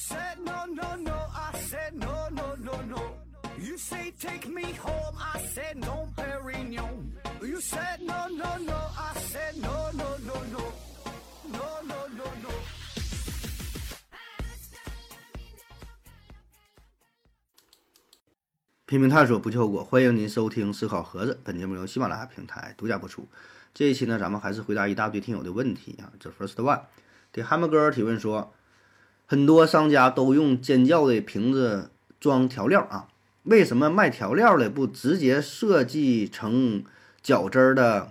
said no, no, no. I said no, no, no, no. You say take me home. I said no, Perignon. You said no, no, no. I said no, no, no, no. No, no, no, no. 拼命探索，不计后果。欢迎您收听《思考盒子》，本节目由喜马拉雅平台独家播出。这一期呢，咱们还是回答一大堆听友的问题啊。这 first one，这哈姆哥提问说，很多商家都用尖叫的瓶子装调料啊，为什么卖调料的不直接设计成饺汁儿的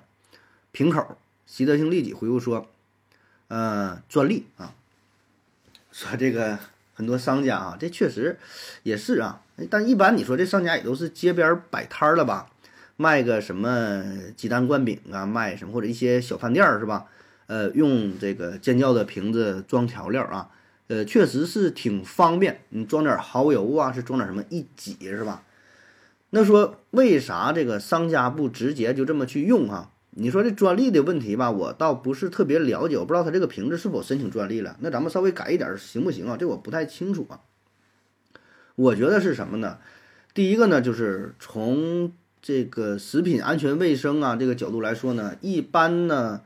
瓶口？习得性利己回复说，呃，专利啊。说这个很多商家啊，这确实也是啊。但一般你说这商家也都是街边摆摊儿了吧，卖个什么鸡蛋灌饼啊，卖什么或者一些小饭店儿是吧？呃，用这个尖叫的瓶子装调料啊，呃，确实是挺方便。你装点蚝油啊，是装点什么一挤是吧？那说为啥这个商家不直接就这么去用啊？你说这专利的问题吧，我倒不是特别了解，我不知道他这个瓶子是否申请专利了。那咱们稍微改一点行不行啊？这我不太清楚啊。我觉得是什么呢？第一个呢，就是从这个食品安全卫生啊这个角度来说呢，一般呢，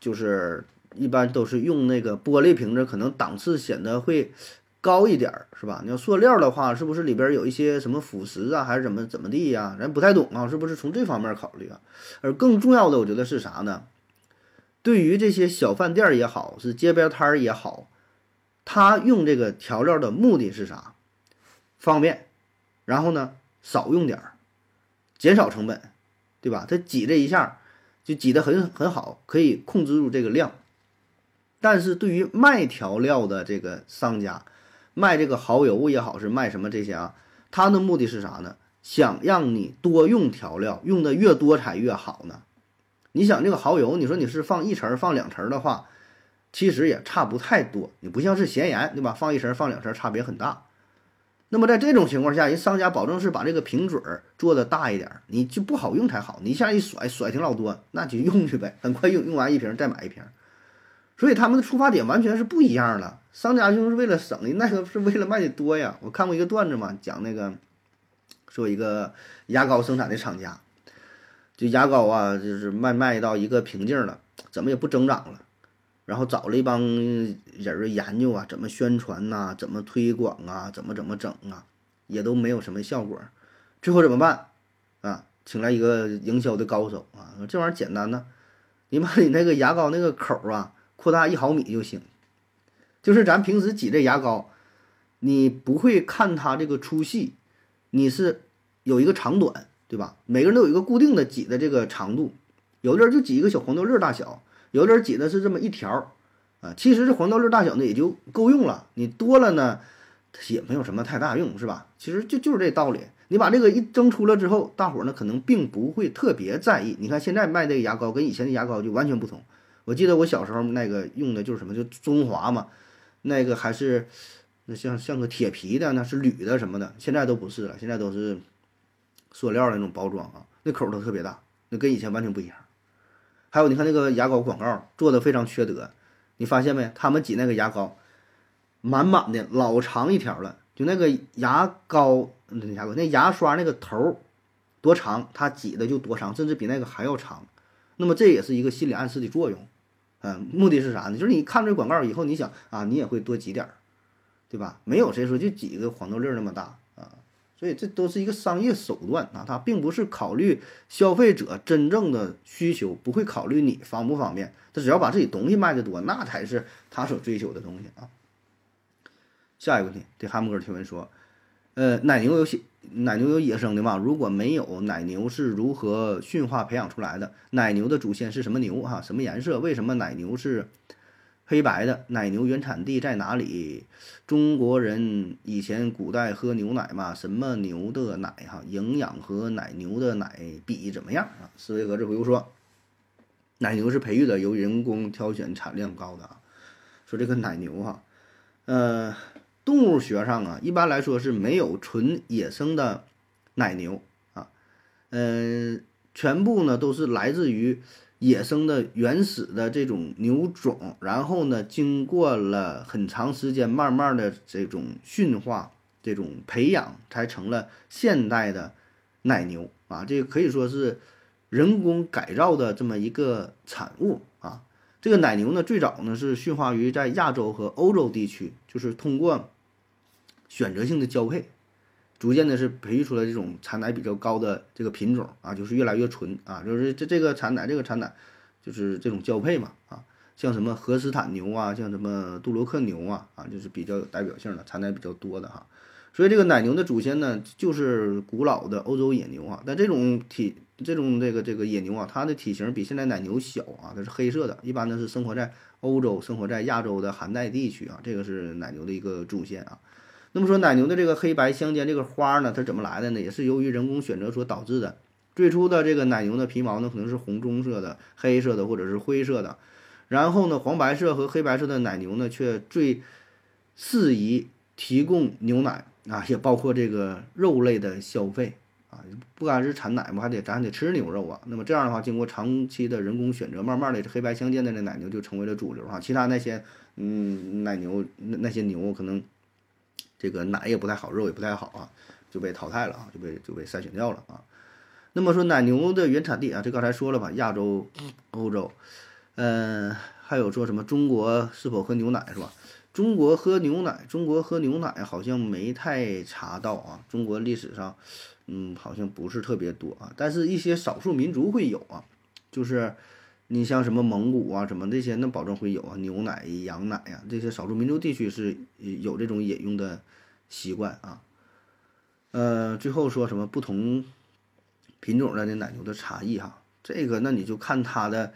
就是一般都是用那个玻璃瓶子，可能档次显得会高一点儿，是吧？你要塑料的话，是不是里边有一些什么腐蚀啊，还是怎么怎么地呀？咱不太懂啊，是不是从这方面考虑啊？而更重要的，我觉得是啥呢？对于这些小饭店也好，是街边摊儿也好，他用这个调料的目的是啥？方便，然后呢，少用点儿，减少成本，对吧？它挤这一下就挤得很很好，可以控制住这个量。但是对于卖调料的这个商家，卖这个蚝油也好，是卖什么这些啊？他的目的是啥呢？想让你多用调料，用的越多才越好呢。你想这个蚝油，你说你是放一层放两层的话，其实也差不太多。你不像是咸盐，对吧？放一层放两层差别很大。那么在这种情况下，人商家保证是把这个瓶嘴儿做的大一点儿，你就不好用才好。你一下一甩，甩挺老多，那就用去呗，很快用，用完一瓶再买一瓶。所以他们的出发点完全是不一样的。商家就是为了省的，那个是为了卖的多呀。我看过一个段子嘛，讲那个说一个牙膏生产的厂家，就牙膏啊，就是卖卖到一个瓶颈了，怎么也不增长了。然后找了一帮人儿研究啊，怎么宣传呐，怎么推广啊，怎么怎么整啊，也都没有什么效果。最后怎么办啊？请来一个营销的高手啊，这玩意儿简单呢，你把你那个牙膏那个口儿啊扩大一毫米就行。就是咱平时挤这牙膏，你不会看它这个粗细，你是有一个长短，对吧？每个人都有一个固定的挤的这个长度，有的人就挤一个小黄豆粒儿大小。有的人挤的是这么一条，啊，其实这黄豆粒大小呢也就够用了。你多了呢，也没有什么太大用，是吧？其实就就是这道理。你把这个一蒸出了之后，大伙儿呢可能并不会特别在意。你看现在卖这个牙膏跟以前的牙膏就完全不同。我记得我小时候那个用的就是什么，就中华嘛，那个还是那像像个铁皮的，那是铝的什么的，现在都不是了，现在都是塑料的那种包装啊，那口都特别大，那跟以前完全不一样。还有，你看那个牙膏广告做的非常缺德，你发现没？他们挤那个牙膏，满满的老长一条了，就那个牙膏，那牙膏那牙刷那个头多长，它挤的就多长，甚至比那个还要长。那么这也是一个心理暗示的作用，嗯，目的是啥呢？就是你看这广告以后，你想啊，你也会多挤点儿，对吧？没有谁说就挤个黄豆粒儿那么大啊。所以这都是一个商业手段啊，它并不是考虑消费者真正的需求，不会考虑你方不方便，他只要把自己东西卖的多，那才是他所追求的东西啊。下一个问题，对哈姆哥提问说，呃，奶牛有野奶牛有野生的吗？如果没有，奶牛是如何驯化培养出来的？奶牛的祖先是什么牛？哈，什么颜色？为什么奶牛是？黑白的奶牛原产地在哪里？中国人以前古代喝牛奶嘛？什么牛的奶哈？营养和奶牛的奶比怎么样啊？思维盒子回复说，奶牛是培育的，由人工挑选，产量高的啊。说这个奶牛哈，呃，动物学上啊，一般来说是没有纯野生的奶牛啊，嗯，全部呢都是来自于野生的原始的这种牛种，然后呢，经过了很长时间，慢慢的这种驯化、这种培养，才成了现代的奶牛啊。这个可以说是人工改造的这么一个产物啊。这个奶牛呢，最早呢是驯化于在亚洲和欧洲地区，就是通过选择性的交配。逐渐的是培育出来这种产奶比较高的这个品种啊，就是越来越纯啊，就是这这个产奶这个产奶就是这种交配嘛啊，像什么荷斯坦牛啊，像什么杜洛克牛啊啊，就是比较有代表性的产奶比较多的哈。所以这个奶牛的祖先呢，就是古老的欧洲野牛啊。但这种体这种这个这个野牛啊，它的体型比现在奶牛小啊，它是黑色的，一般呢是生活在欧洲、生活在亚洲的寒带地区啊，这个是奶牛的一个祖先啊。那么说奶牛的这个黑白相间这个花呢，它怎么来的呢？也是由于人工选择所导致的。最初的这个奶牛的皮毛呢，可能是红棕色的、黑色的或者是灰色的。然后呢，黄白色和黑白色的奶牛呢，却最适宜提供牛奶啊，也包括这个肉类的消费啊。不单是产奶嘛，还得咱还得吃牛肉啊。那么这样的话，经过长期的人工选择，慢慢的这黑白相间的这奶牛就成为了主流啊。其他那些嗯奶牛那那些牛可能。这个奶也不太好，肉也不太好啊，就被淘汰了啊，就被就被筛选掉了啊。那么说奶牛的原产地啊，这刚才说了吧，亚洲、欧洲，嗯，还有说什么中国是否喝牛奶是吧？中国喝牛奶，中国喝牛奶好像没太查到啊。中国历史上，嗯，好像不是特别多啊，但是一些少数民族会有啊，就是你像什么蒙古啊，什么这些，那保证会有啊，牛奶、羊奶呀，这些少数民族地区是有这种饮用的。习惯啊，呃，最后说什么不同品种的那奶牛的差异哈，这个那你就看它的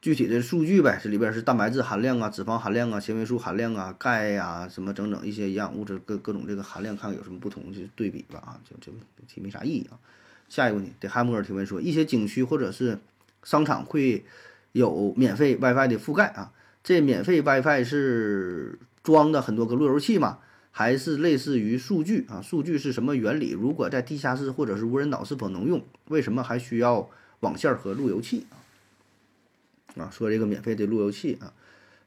具体的数据呗，这里边是蛋白质含量啊、脂肪含量啊、纤维素含量啊、钙呀什么整整一些营养物质各各种这个含量，看看有什么不同就对比吧啊，就就没啥意义啊。下一个问题，对汉姆尔提问说，一些景区或者是商场会有免费 WiFi 的覆盖啊，这免费 WiFi 是装的很多个路由器嘛？还是类似于数据啊？数据是什么原理？如果在地下室或者是无人岛是否能用？为什么还需要网线和路由器啊？啊，说这个免费的路由器啊，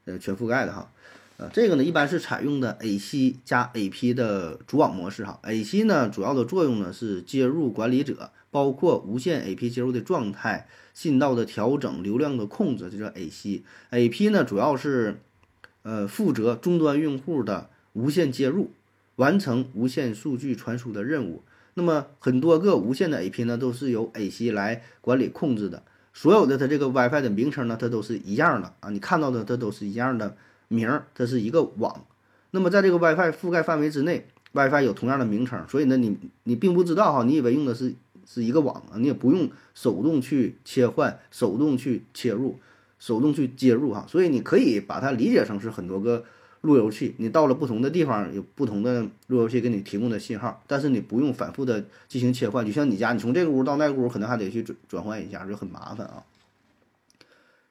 呃，全覆盖的哈，呃，这个呢一般是采用的 AC 加 AP 的主网模式哈。AC 呢主要的作用呢是接入管理者，包括无线 AP 接入的状态、信道的调整、流量的控制，这叫 AC。AP 呢主要是呃负责终端用户的。无线接入，完成无线数据传输的任务。那么很多个无线的 AP 呢，都是由 AC 来管理控制的。所有的它这个 WiFi 的名称呢，它都是一样的啊，你看到的它都是一样的名儿，它是一个网。那么在这个 WiFi 覆盖范围之内，WiFi 有同样的名称，所以呢，你你并不知道哈，你以为用的是是一个网啊，你也不用手动去切换、手动去切入、手动去接入哈，所以你可以把它理解成是很多个。路由器，你到了不同的地方，有不同的路由器给你提供的信号，但是你不用反复的进行切换。就像你家，你从这个屋到那个屋，可能还得去转转换一下，就很麻烦啊。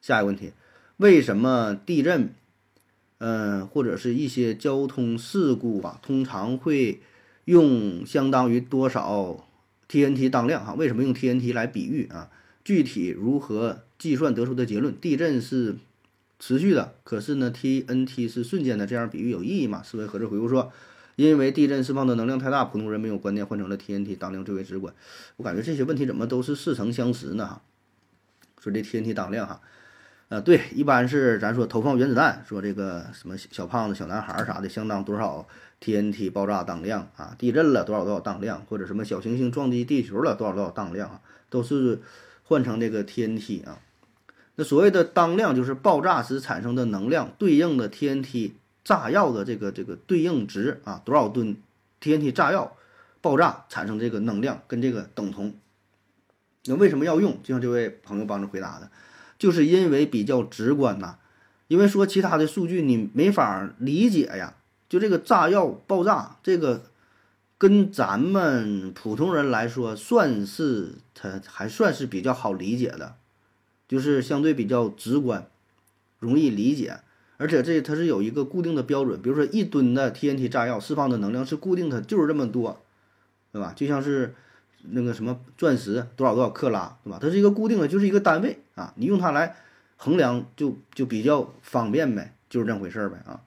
下一个问题，为什么地震，嗯，或者是一些交通事故啊，通常会用相当于多少 TNT 当量？哈，为什么用 TNT 来比喻啊？具体如何计算得出的结论？地震是？持续的，可是呢，TNT 是瞬间的，这样比喻有意义吗？思维盒子回复说，因为地震释放的能量太大，普通人没有观念，换成了 TNT 当量最为直观。我感觉这些问题怎么都是似曾相识呢？哈，说这 TNT 当量哈，呃，对，一般是咱说投放原子弹，说这个什么小胖子、小男孩啥的，相当多少 TNT 爆炸当量啊？地震了多少多少当量，或者什么小行星撞击地球了多少多少当量啊？都是换成这个 TNT 啊。那所谓的当量就是爆炸时产生的能量对应的 TNT 炸药的这个这个对应值啊，多少吨 TNT 炸药爆炸产生这个能量跟这个等同。那为什么要用？就像这位朋友帮着回答的，就是因为比较直观呐。因为说其他的数据你没法理解呀。就这个炸药爆炸，这个跟咱们普通人来说，算是它还算是比较好理解的。就是相对比较直观，容易理解，而且这它是有一个固定的标准，比如说一吨的 TNT 炸药释放的能量是固定的，就是这么多，对吧？就像是那个什么钻石多少多少克拉，对吧？它是一个固定的，就是一个单位啊，你用它来衡量就就比较方便呗，就是这回事儿呗啊。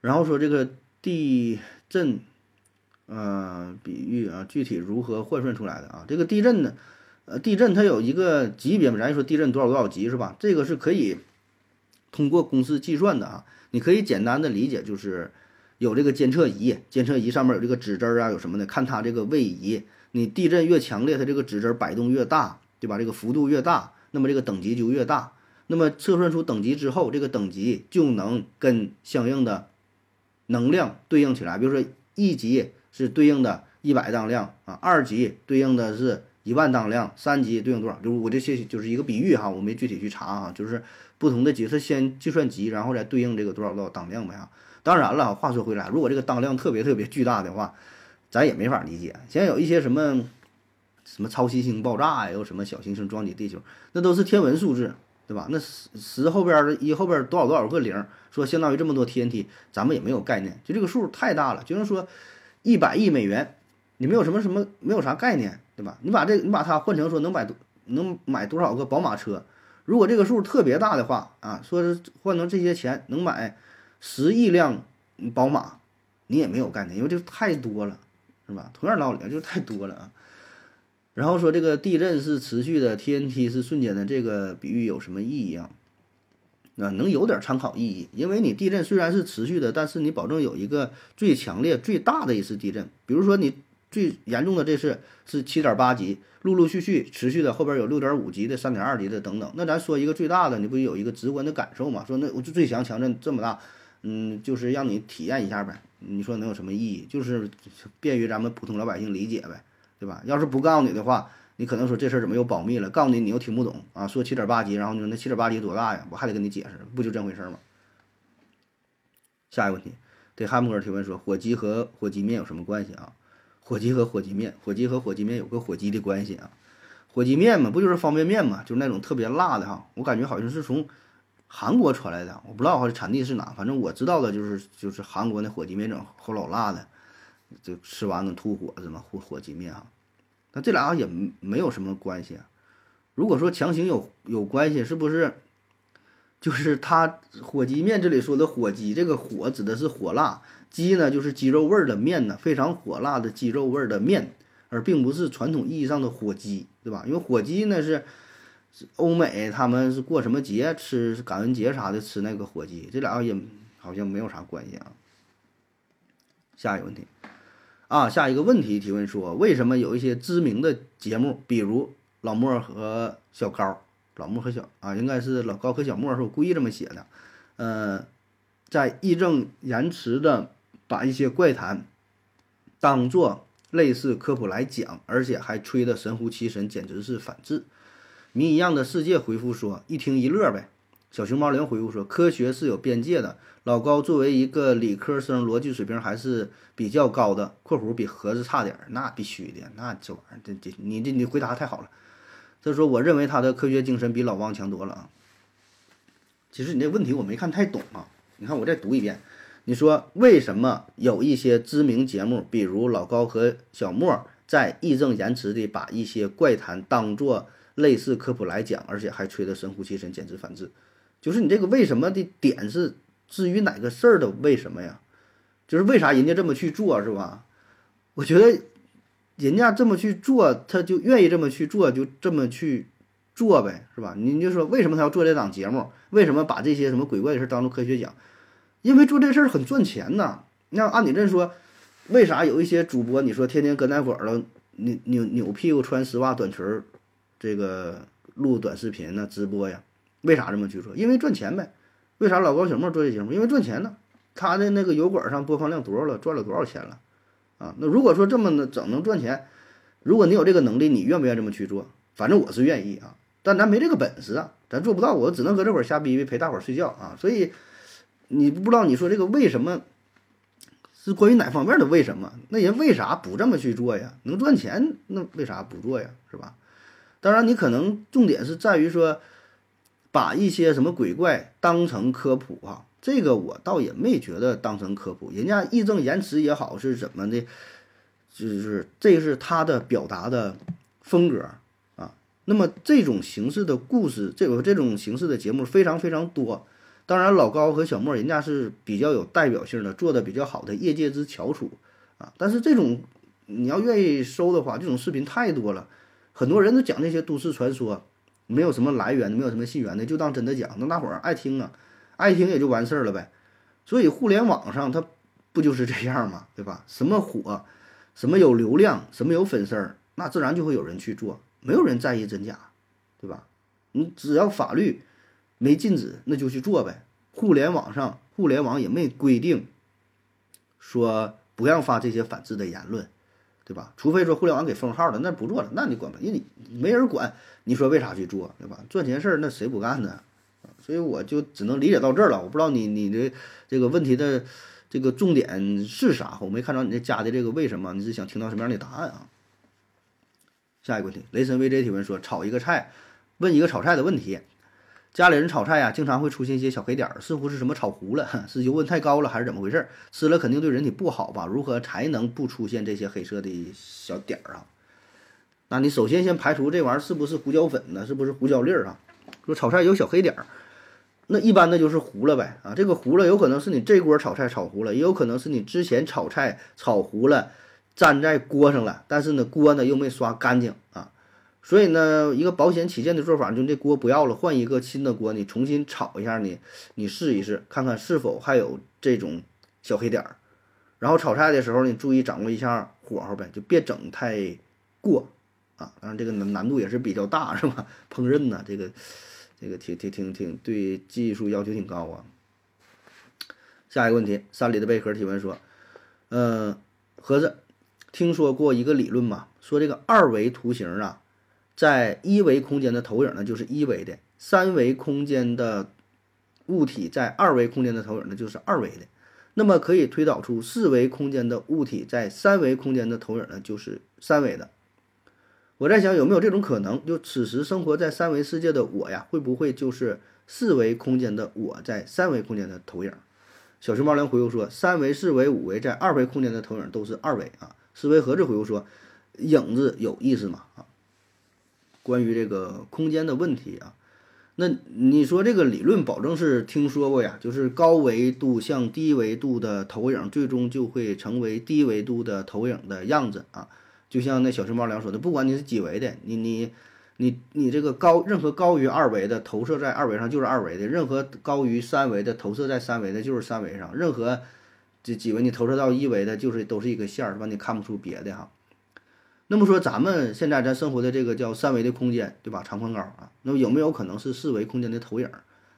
然后说这个地震，呃，比喻啊，具体如何换算出来的啊？这个地震呢，呃，地震它有一个级别嘛，咱说地震多少多少级是吧？这个是可以通过公式计算的啊。你可以简单的理解就是有这个监测仪，监测仪上面有这个指针啊，有什么的，看它这个位移。你地震越强烈，它这个指针摆动越大，对吧？这个幅度越大，那么这个等级就越大。那么测算出等级之后，这个等级就能跟相应的能量对应起来。比如说一级是对应的一百当量啊，二级对应的是一万当量，三级对应多少？就是我这些就是一个比喻哈，我没具体去查啊，就是不同的级是先计算级，然后再对应这个多少多少当量呗啊。当然了，话说回来，如果这个当量特别特别巨大的话，咱也没法理解，现在有一些什么什么超新星爆炸呀，又什么小行星撞击地球，那都是天文数字，对吧？那十十后边的一后边多少多少个零，说相当于这么多 TNT，咱们也没有概念，就这个数太大了，就是说一百亿美元，你没有什么什么没有啥概念，对吧？你把这你把它换成说能买多能买多少个宝马车，如果这个数特别大的话啊，说是换成这些钱能买十亿辆宝马，你也没有概念，因为这太多了。是吧？同样道理，就是太多了啊。然后说这个地震是持续的，TNT 是瞬间的，这个比喻有什么意义啊？啊，能有点参考意义，因为你地震虽然是持续的，但是你保证有一个最强烈、最大的一次地震。比如说你最严重的这次是七点八级，陆陆续续持续的，后边有六点五级的、三点二级的等等。那咱说一个最大的，你不有一个直观的感受嘛？说那我就最强强震这么大，嗯，就是让你体验一下呗。你说能有什么意义？就是便于咱们普通老百姓理解呗，对吧？要是不告诉你的话，你可能说这事儿怎么又保密了？告诉你你又听不懂啊？说七点八级，然后你说那七点八级多大呀？我还得跟你解释，不就这回事吗？下一个问题，对汉姆尔提问说，火鸡和火鸡面有什么关系啊？火鸡和火鸡面，火鸡和火鸡面有个火鸡的关系啊？火鸡面嘛，不就是方便面嘛？就是那种特别辣的哈，我感觉好像是从。韩国传来的，我不知道它的产地是哪，反正我知道的就是就是韩国那火鸡面整齁老辣的，就吃完能吐火子嘛，火火鸡面哈。那这俩也没有什么关系啊。如果说强行有有关系，是不是就是它火鸡面这里说的火鸡，这个火指的是火辣，鸡呢就是鸡肉味儿的面呢，非常火辣的鸡肉味儿的面，而并不是传统意义上的火鸡，对吧？因为火鸡呢是。欧美他们是过什么节吃感恩节啥的吃那个火鸡，这俩也好像没有啥关系啊。下一个问题啊，下一个问题提问说，为什么有一些知名的节目，比如老莫和小高，老莫和小啊，应该是老高和小莫是我故意这么写的，呃，在义正言辞的把一些怪谈当做类似科普来讲，而且还吹得神乎其神，简直是反智。谜一样的世界回复说：“一听一乐呗。”小熊猫零回复说：“科学是有边界的。”老高作为一个理科生，逻辑水平还是比较高的。（括弧比盒子差点，那必须的，那这玩意儿，这这你这你回答太好了。）他说：“我认为他的科学精神比老汪强多了啊。”其实你这问题我没看太懂啊。你看我再读一遍，你说为什么有一些知名节目，比如老高和小莫，在义正言辞地把一些怪谈当做？类似科普来讲，而且还吹得神乎其神，简直反智。就是你这个为什么的点是至于哪个事儿的为什么呀？就是为啥人家这么去做是吧？我觉得人家这么去做，他就愿意这么去做，就这么去做呗，是吧？你就说为什么他要做这档节目？为什么把这些什么鬼怪的事当做科学讲？因为做这事儿很赚钱呐。那按你这说，为啥有一些主播你说天天搁那会儿了，扭扭扭屁股穿丝袜短裙儿？这个录短视频呢，直播呀，为啥这么去做？因为赚钱呗。为啥老高小莫做这节目？因为赚钱呢。他的那个油管上播放量多少了？赚了多少钱了？啊，那如果说这么的整能赚钱，如果你有这个能力，你愿不愿意这么去做？反正我是愿意啊，但咱没这个本事啊，咱做不到，我只能搁这会儿瞎逼逼陪大伙儿睡觉啊。所以你不知道你说这个为什么是关于哪方面的为什么？那人为啥不这么去做呀？能赚钱，那为啥不做呀？是吧？当然，你可能重点是在于说，把一些什么鬼怪当成科普啊，这个我倒也没觉得当成科普。人家义正言辞也好是怎么的，就是这是他的表达的风格啊。那么这种形式的故事，这个这种形式的节目非常非常多。当然，老高和小莫人家是比较有代表性的，做的比较好的业界之翘楚啊。但是这种你要愿意收的话，这种视频太多了，很多人都讲那些都市传说，没有什么来源，没有什么信源的，就当真的讲，那大伙儿爱听啊，爱听也就完事儿了呗。所以互联网上它不就是这样吗？对吧？什么火，什么有流量，什么有粉丝儿，那自然就会有人去做，没有人在意真假，对吧？你只要法律。没禁止，那就去做呗。互联网上，互联网也没规定说不让发这些反制的言论，对吧？除非说互联网给封号了，那不做了，那你管吧，因为你没人管，你说为啥去做，对吧？赚钱事儿那谁不干呢？所以我就只能理解到这儿了。我不知道你你的这个问题的这个重点是啥，我没看着你这加的这个为什么？你是想听到什么样的答案啊？下一个问题，雷神 VJ 提问说：炒一个菜，问一个炒菜的问题。家里人炒菜呀，经常会出现一些小黑点儿，似乎是什么炒糊了，是油温太高了，还是怎么回事？吃了肯定对人体不好吧？如何才能不出现这些黑色的小点儿啊？那你首先先排除这玩意儿是不是胡椒粉呢？是不是胡椒粒儿啊？说炒菜有小黑点儿，那一般的就是糊了呗啊！这个糊了有可能是你这锅炒菜炒糊了，也有可能是你之前炒菜炒糊了，粘在锅上了，但是呢锅呢又没刷干净啊。所以呢，一个保险起见的做法，就这锅不要了，换一个新的锅，你重新炒一下，你你试一试，看看是否还有这种小黑点儿。然后炒菜的时候，你注意掌握一下火候呗，就别整太过啊。当然这个难难度也是比较大，是吧？烹饪呢，这个这个挺挺挺挺对技术要求挺高啊。下一个问题，山里的贝壳提问说，嗯，盒子，听说过一个理论吗？说这个二维图形啊。在一维空间的投影呢，就是一维的；三维空间的物体在二维空间的投影呢，就是二维的。那么可以推导出四维空间的物体在三维空间的投影呢，就是三维的。我在想有没有这种可能，就此时生活在三维世界的我呀，会不会就是四维空间的我在三维空间的投影？小熊猫粮回复说：三维、四维、五维在二维空间的投影都是二维啊。思维盒子回复说：影子有意思吗？啊？关于这个空间的问题啊，那你说这个理论保证是听说过呀？就是高维度向低维度的投影，最终就会成为低维度的投影的样子啊。就像那小熊猫粮说的，不管你是几维的，你你你你这个高任何高于二维的投射在二维上就是二维的，任何高于三维的投射在三维的就是三维上，任何这几维你投射到一维的，就是都是一个线儿，是吧？你看不出别的哈。那么说，咱们现在咱生活的这个叫三维的空间，对吧？长宽高啊，那么有没有可能是四维空间的投影？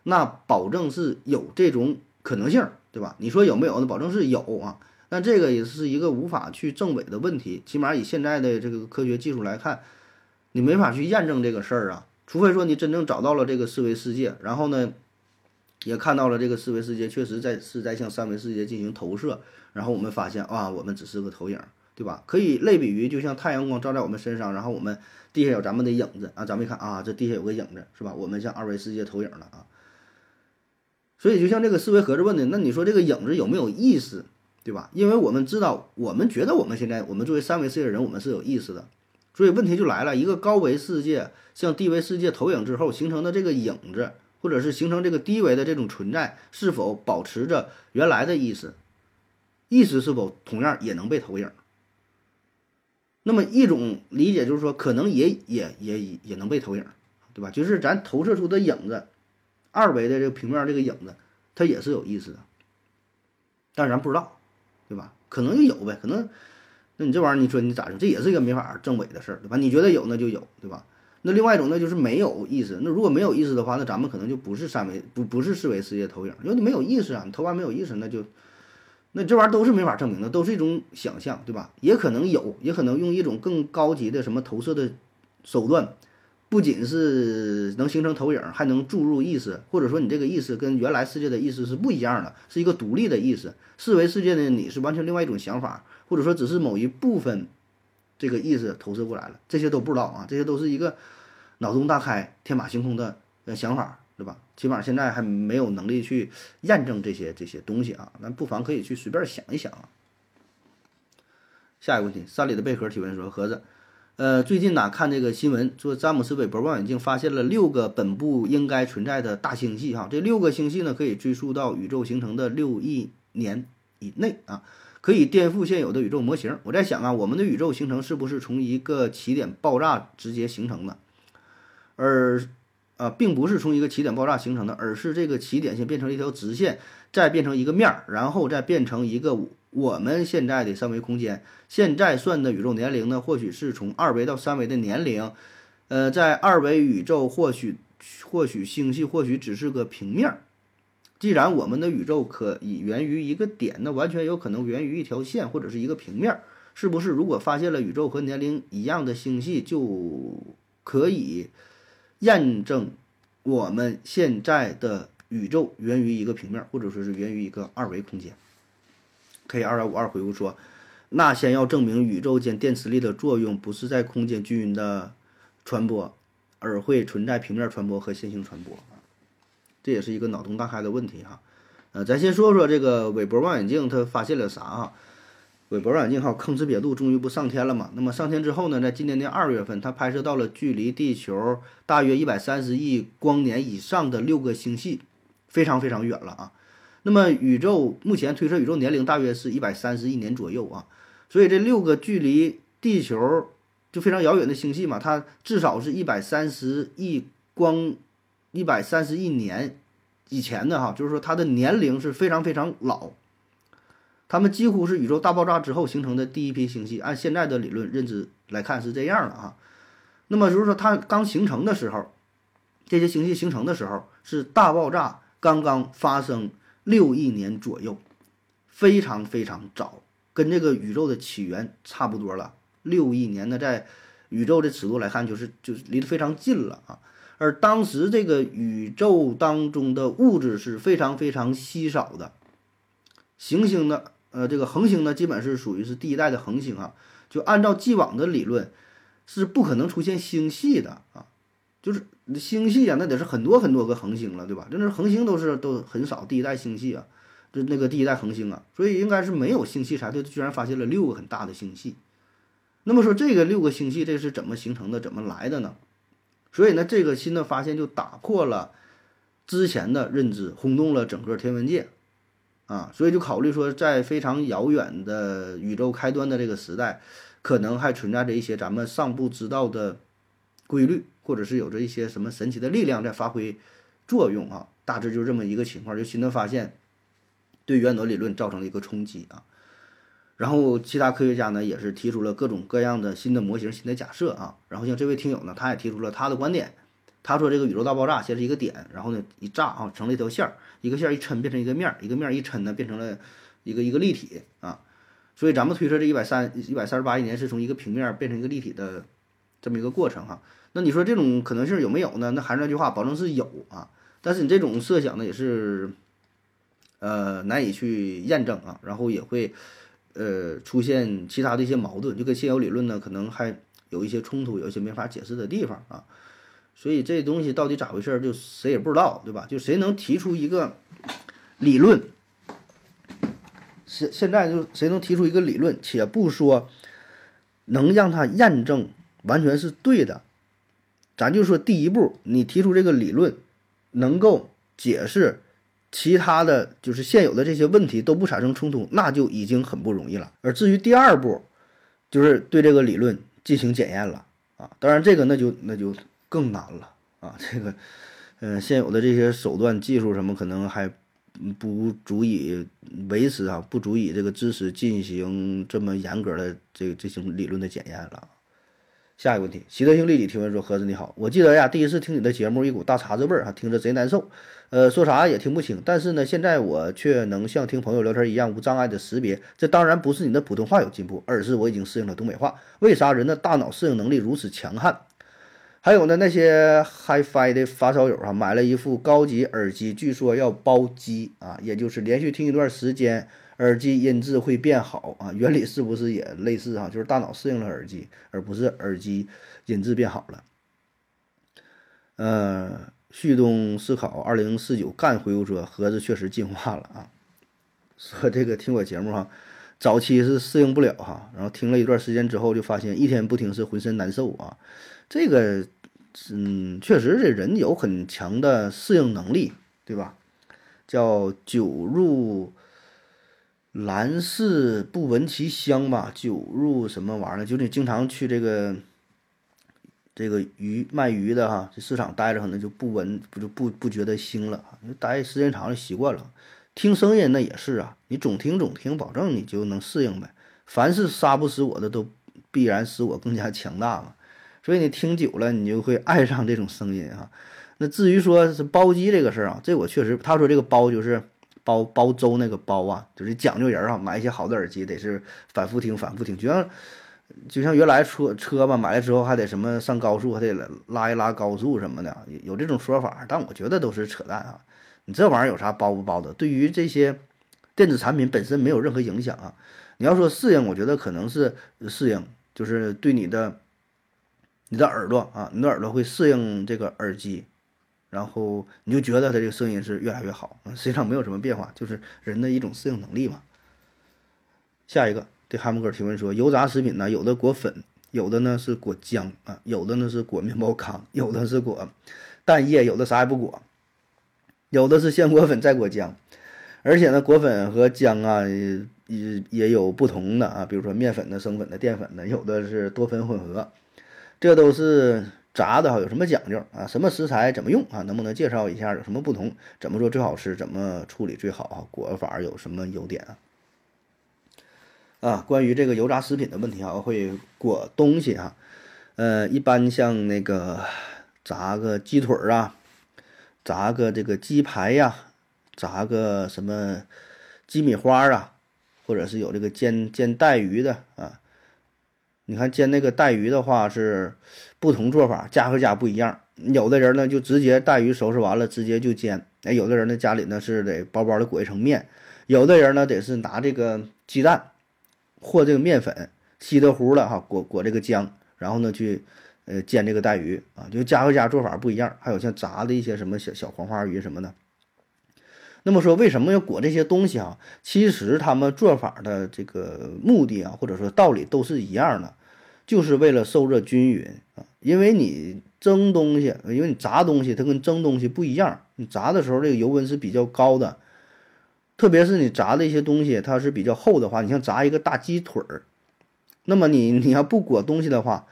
那保证是有这种可能性，对吧？你说有没有？那保证是有啊。但这个也是一个无法去证伪的问题，起码以现在的这个科学技术来看，你没法去验证这个事儿啊。除非说你真正找到了这个四维世界，然后呢，也看到了这个四维世界确实在是在向三维世界进行投射，然后我们发现啊，我们只是个投影。对吧？可以类比于，就像太阳光照在我们身上，然后我们地下有咱们的影子啊，咱们一看啊，这地下有个影子，是吧？我们向二维世界投影了啊。所以就像这个思维盒子问的，那你说这个影子有没有意识，对吧？因为我们知道，我们觉得我们现在，我们作为三维世界的人，我们是有意识的。所以问题就来了，一个高维世界向低维世界投影之后形成的这个影子，或者是形成这个低维的这种存在，是否保持着原来的意识？意识是否同样也能被投影？那么一种理解就是说，可能也也也也能被投影，对吧？就是咱投射出的影子，二维的这个平面这个影子，它也是有意思的，但是咱不知道，对吧？可能就有呗，可能，那你这玩意儿你说你咋说？这也是一个没法证伪的事儿，对吧？你觉得有那就有，对吧？那另外一种那，就是没有意思。那如果没有意思的话，那咱们可能就不是三维，不不是四维世界投影，因为你没有意思啊，你投完没有意思，那就。那这玩意儿都是没法证明的，都是一种想象，对吧？也可能有，也可能用一种更高级的什么投射的手段，不仅是能形成投影，还能注入意识，或者说你这个意识跟原来世界的意识是不一样的，是一个独立的意识。四维世界的你是完全另外一种想法，或者说只是某一部分这个意识投射过来了，这些都不知道啊，这些都是一个脑洞大开、天马行空的呃想法。对吧？起码现在还没有能力去验证这些这些东西啊，咱不妨可以去随便想一想啊。下一个问题，山里的贝壳提问说：盒子，呃，最近呐看这个新闻说，詹姆斯韦伯望远镜发现了六个本不应该存在的大星系哈，这六个星系呢可以追溯到宇宙形成的六亿年以内啊，可以颠覆现有的宇宙模型。我在想啊，我们的宇宙形成是不是从一个起点爆炸直接形成的？而啊，并不是从一个起点爆炸形成的，而是这个起点先变成一条直线，再变成一个面儿，然后再变成一个我们现在的三维空间。现在算的宇宙年龄呢，或许是从二维到三维的年龄。呃，在二维宇宙，或许或许星系或许只是个平面儿。既然我们的宇宙可以源于一个点，那完全有可能源于一条线或者是一个平面儿。是不是？如果发现了宇宙和年龄一样的星系，就可以？验证我们现在的宇宙源于一个平面，或者说是源于一个二维空间。K 二幺五二回复说：“那先要证明宇宙间电磁力的作用不是在空间均匀的传播，而会存在平面传播和线性传播这也是一个脑洞大开的问题哈。呃，咱先说说这个韦伯望远镜，它发现了啥啊？韦伯望远镜号吭哧瘪肚，终于不上天了嘛？那么上天之后呢，在今年的二月份，它拍摄到了距离地球大约一百三十亿光年以上的六个星系，非常非常远了啊。那么宇宙目前推测宇宙年龄大约是一百三十亿年左右啊，所以这六个距离地球就非常遥远的星系嘛，它至少是一百三十亿光一百三十亿年以前的哈，就是说它的年龄是非常非常老。它们几乎是宇宙大爆炸之后形成的第一批星系，按现在的理论认知来看是这样的啊。那么就是说，它刚形成的时候，这些星系形成的时候是大爆炸刚刚发生六亿年左右，非常非常早，跟这个宇宙的起源差不多了。六亿年呢，在宇宙的尺度来看，就是就是离得非常近了啊。而当时这个宇宙当中的物质是非常非常稀少的，行星的。呃，这个恒星呢，基本是属于是第一代的恒星啊。就按照既往的理论，是不可能出现星系的啊。就是星系啊，那得是很多很多个恒星了，对吧？就那恒星都是都很少，第一代星系啊，就那个第一代恒星啊，所以应该是没有星系才对。居然发现了六个很大的星系，那么说这个六个星系这是怎么形成的？怎么来的呢？所以呢，这个新的发现就打破了之前的认知，轰动了整个天文界。啊，所以就考虑说，在非常遥远的宇宙开端的这个时代，可能还存在着一些咱们尚不知道的规律，或者是有着一些什么神奇的力量在发挥作用啊。大致就是这么一个情况，就新的发现对原子理论造成了一个冲击啊。然后其他科学家呢，也是提出了各种各样的新的模型、新的假设啊。然后像这位听友呢，他也提出了他的观点。他说：“这个宇宙大爆炸先是一个点，然后呢一炸啊，成了一条线儿，一个线儿一抻变成一个面儿，一个面儿一抻呢变成了一个一个立体啊。所以咱们推测这一百三一百三十八亿年是从一个平面变成一个立体的这么一个过程哈。那你说这种可能性有没有呢？那还是那句话，保证是有啊。但是你这种设想呢也是呃难以去验证啊，然后也会呃出现其他的一些矛盾，就跟现有理论呢可能还有一些冲突，有一些没法解释的地方啊。”所以这东西到底咋回事，就谁也不知道，对吧？就谁能提出一个理论，现现在就谁能提出一个理论，且不说能让它验证完全是对的，咱就说第一步，你提出这个理论能够解释其他的就是现有的这些问题都不产生冲突，那就已经很不容易了。而至于第二步，就是对这个理论进行检验了啊。当然，这个那就那就。更难了啊！这个，嗯，现有的这些手段、技术什么，可能还不足以维持啊，不足以这个知识进行这么严格的这这种理论的检验了。下一个问题，习德性立体提问说：“盒子你好，我记得呀，第一次听你的节目，一股大碴子味儿啊，听着贼难受，呃，说啥也听不清。但是呢，现在我却能像听朋友聊天一样无障碍的识别。这当然不是你的普通话有进步，而是我已经适应了东北话。为啥人的大脑适应能力如此强悍？”还有呢，那些 HiFi 的发烧友啊，买了一副高级耳机，据说要包机啊，也就是连续听一段时间，耳机音质会变好啊。原理是不是也类似哈？就是大脑适应了耳机，而不是耳机音质变好了。呃，旭东思考二零四九干回复说，盒子确实进化了啊。说这个听我节目哈，早期是适应不了哈，然后听了一段时间之后，就发现一天不听是浑身难受啊。这个，嗯，确实这人有很强的适应能力，对吧？叫酒入兰室不闻其香吧，酒入什么玩意儿？就你经常去这个。这个鱼卖鱼的哈，这市场待着可能就不闻不就不不觉得腥了啊，待时间长了习惯了。听声音那也是啊，你总听总听，保证你就能适应呗。凡是杀不死我的，都必然使我更加强大嘛。所以你听久了，你就会爱上这种声音啊。那至于说是包机这个事儿啊，这我确实，他说这个包就是包包粥那个包啊，就是讲究人啊，买一些好的耳机得是反复听反复听，就像。就像原来车车吧，买了之后还得什么上高速，还得拉一拉高速什么的，有这种说法，但我觉得都是扯淡啊！你这玩意儿有啥包不包的？对于这些电子产品本身没有任何影响啊！你要说适应，我觉得可能是适应，就是对你的你的耳朵啊，你的耳朵会适应这个耳机，然后你就觉得它这个声音是越来越好，实际上没有什么变化，就是人的一种适应能力嘛。下一个。对哈姆哥提问说：油炸食品呢，有的裹粉，有的呢是裹浆啊，有的呢是裹面包糠，有的是裹蛋液，有的啥也不裹，有的是先裹粉再裹浆，而且呢，裹粉和浆啊也也有不同的啊，比如说面粉的、生粉的、淀粉的，有的是多粉混合，这都是炸的哈，有什么讲究啊？什么食材怎么用啊？能不能介绍一下有什么不同？怎么做最好吃？怎么处理最好啊？裹法有什么优点啊？啊，关于这个油炸食品的问题啊，会裹东西啊，呃，一般像那个炸个鸡腿儿啊，炸个这个鸡排呀，炸个什么鸡米花啊，或者是有这个煎煎带鱼的啊。你看煎那个带鱼的话是不同做法，家和家不一样。有的人呢就直接带鱼收拾完了直接就煎，哎，有的人呢家里呢是得薄薄的裹一层面，有的人呢得是拿这个鸡蛋。和这个面粉稀的糊了哈，裹裹这个浆，然后呢去呃煎这个带鱼啊，就家和家做法不一样。还有像炸的一些什么小小黄花鱼什么的。那么说为什么要裹这些东西啊？其实他们做法的这个目的啊，或者说道理都是一样的，就是为了受热均匀啊。因为你蒸东西，因为你炸东西它跟蒸东西不一样，你炸的时候这个油温是比较高的。特别是你炸的一些东西，它是比较厚的话，你像炸一个大鸡腿儿，那么你你要不裹东西的话，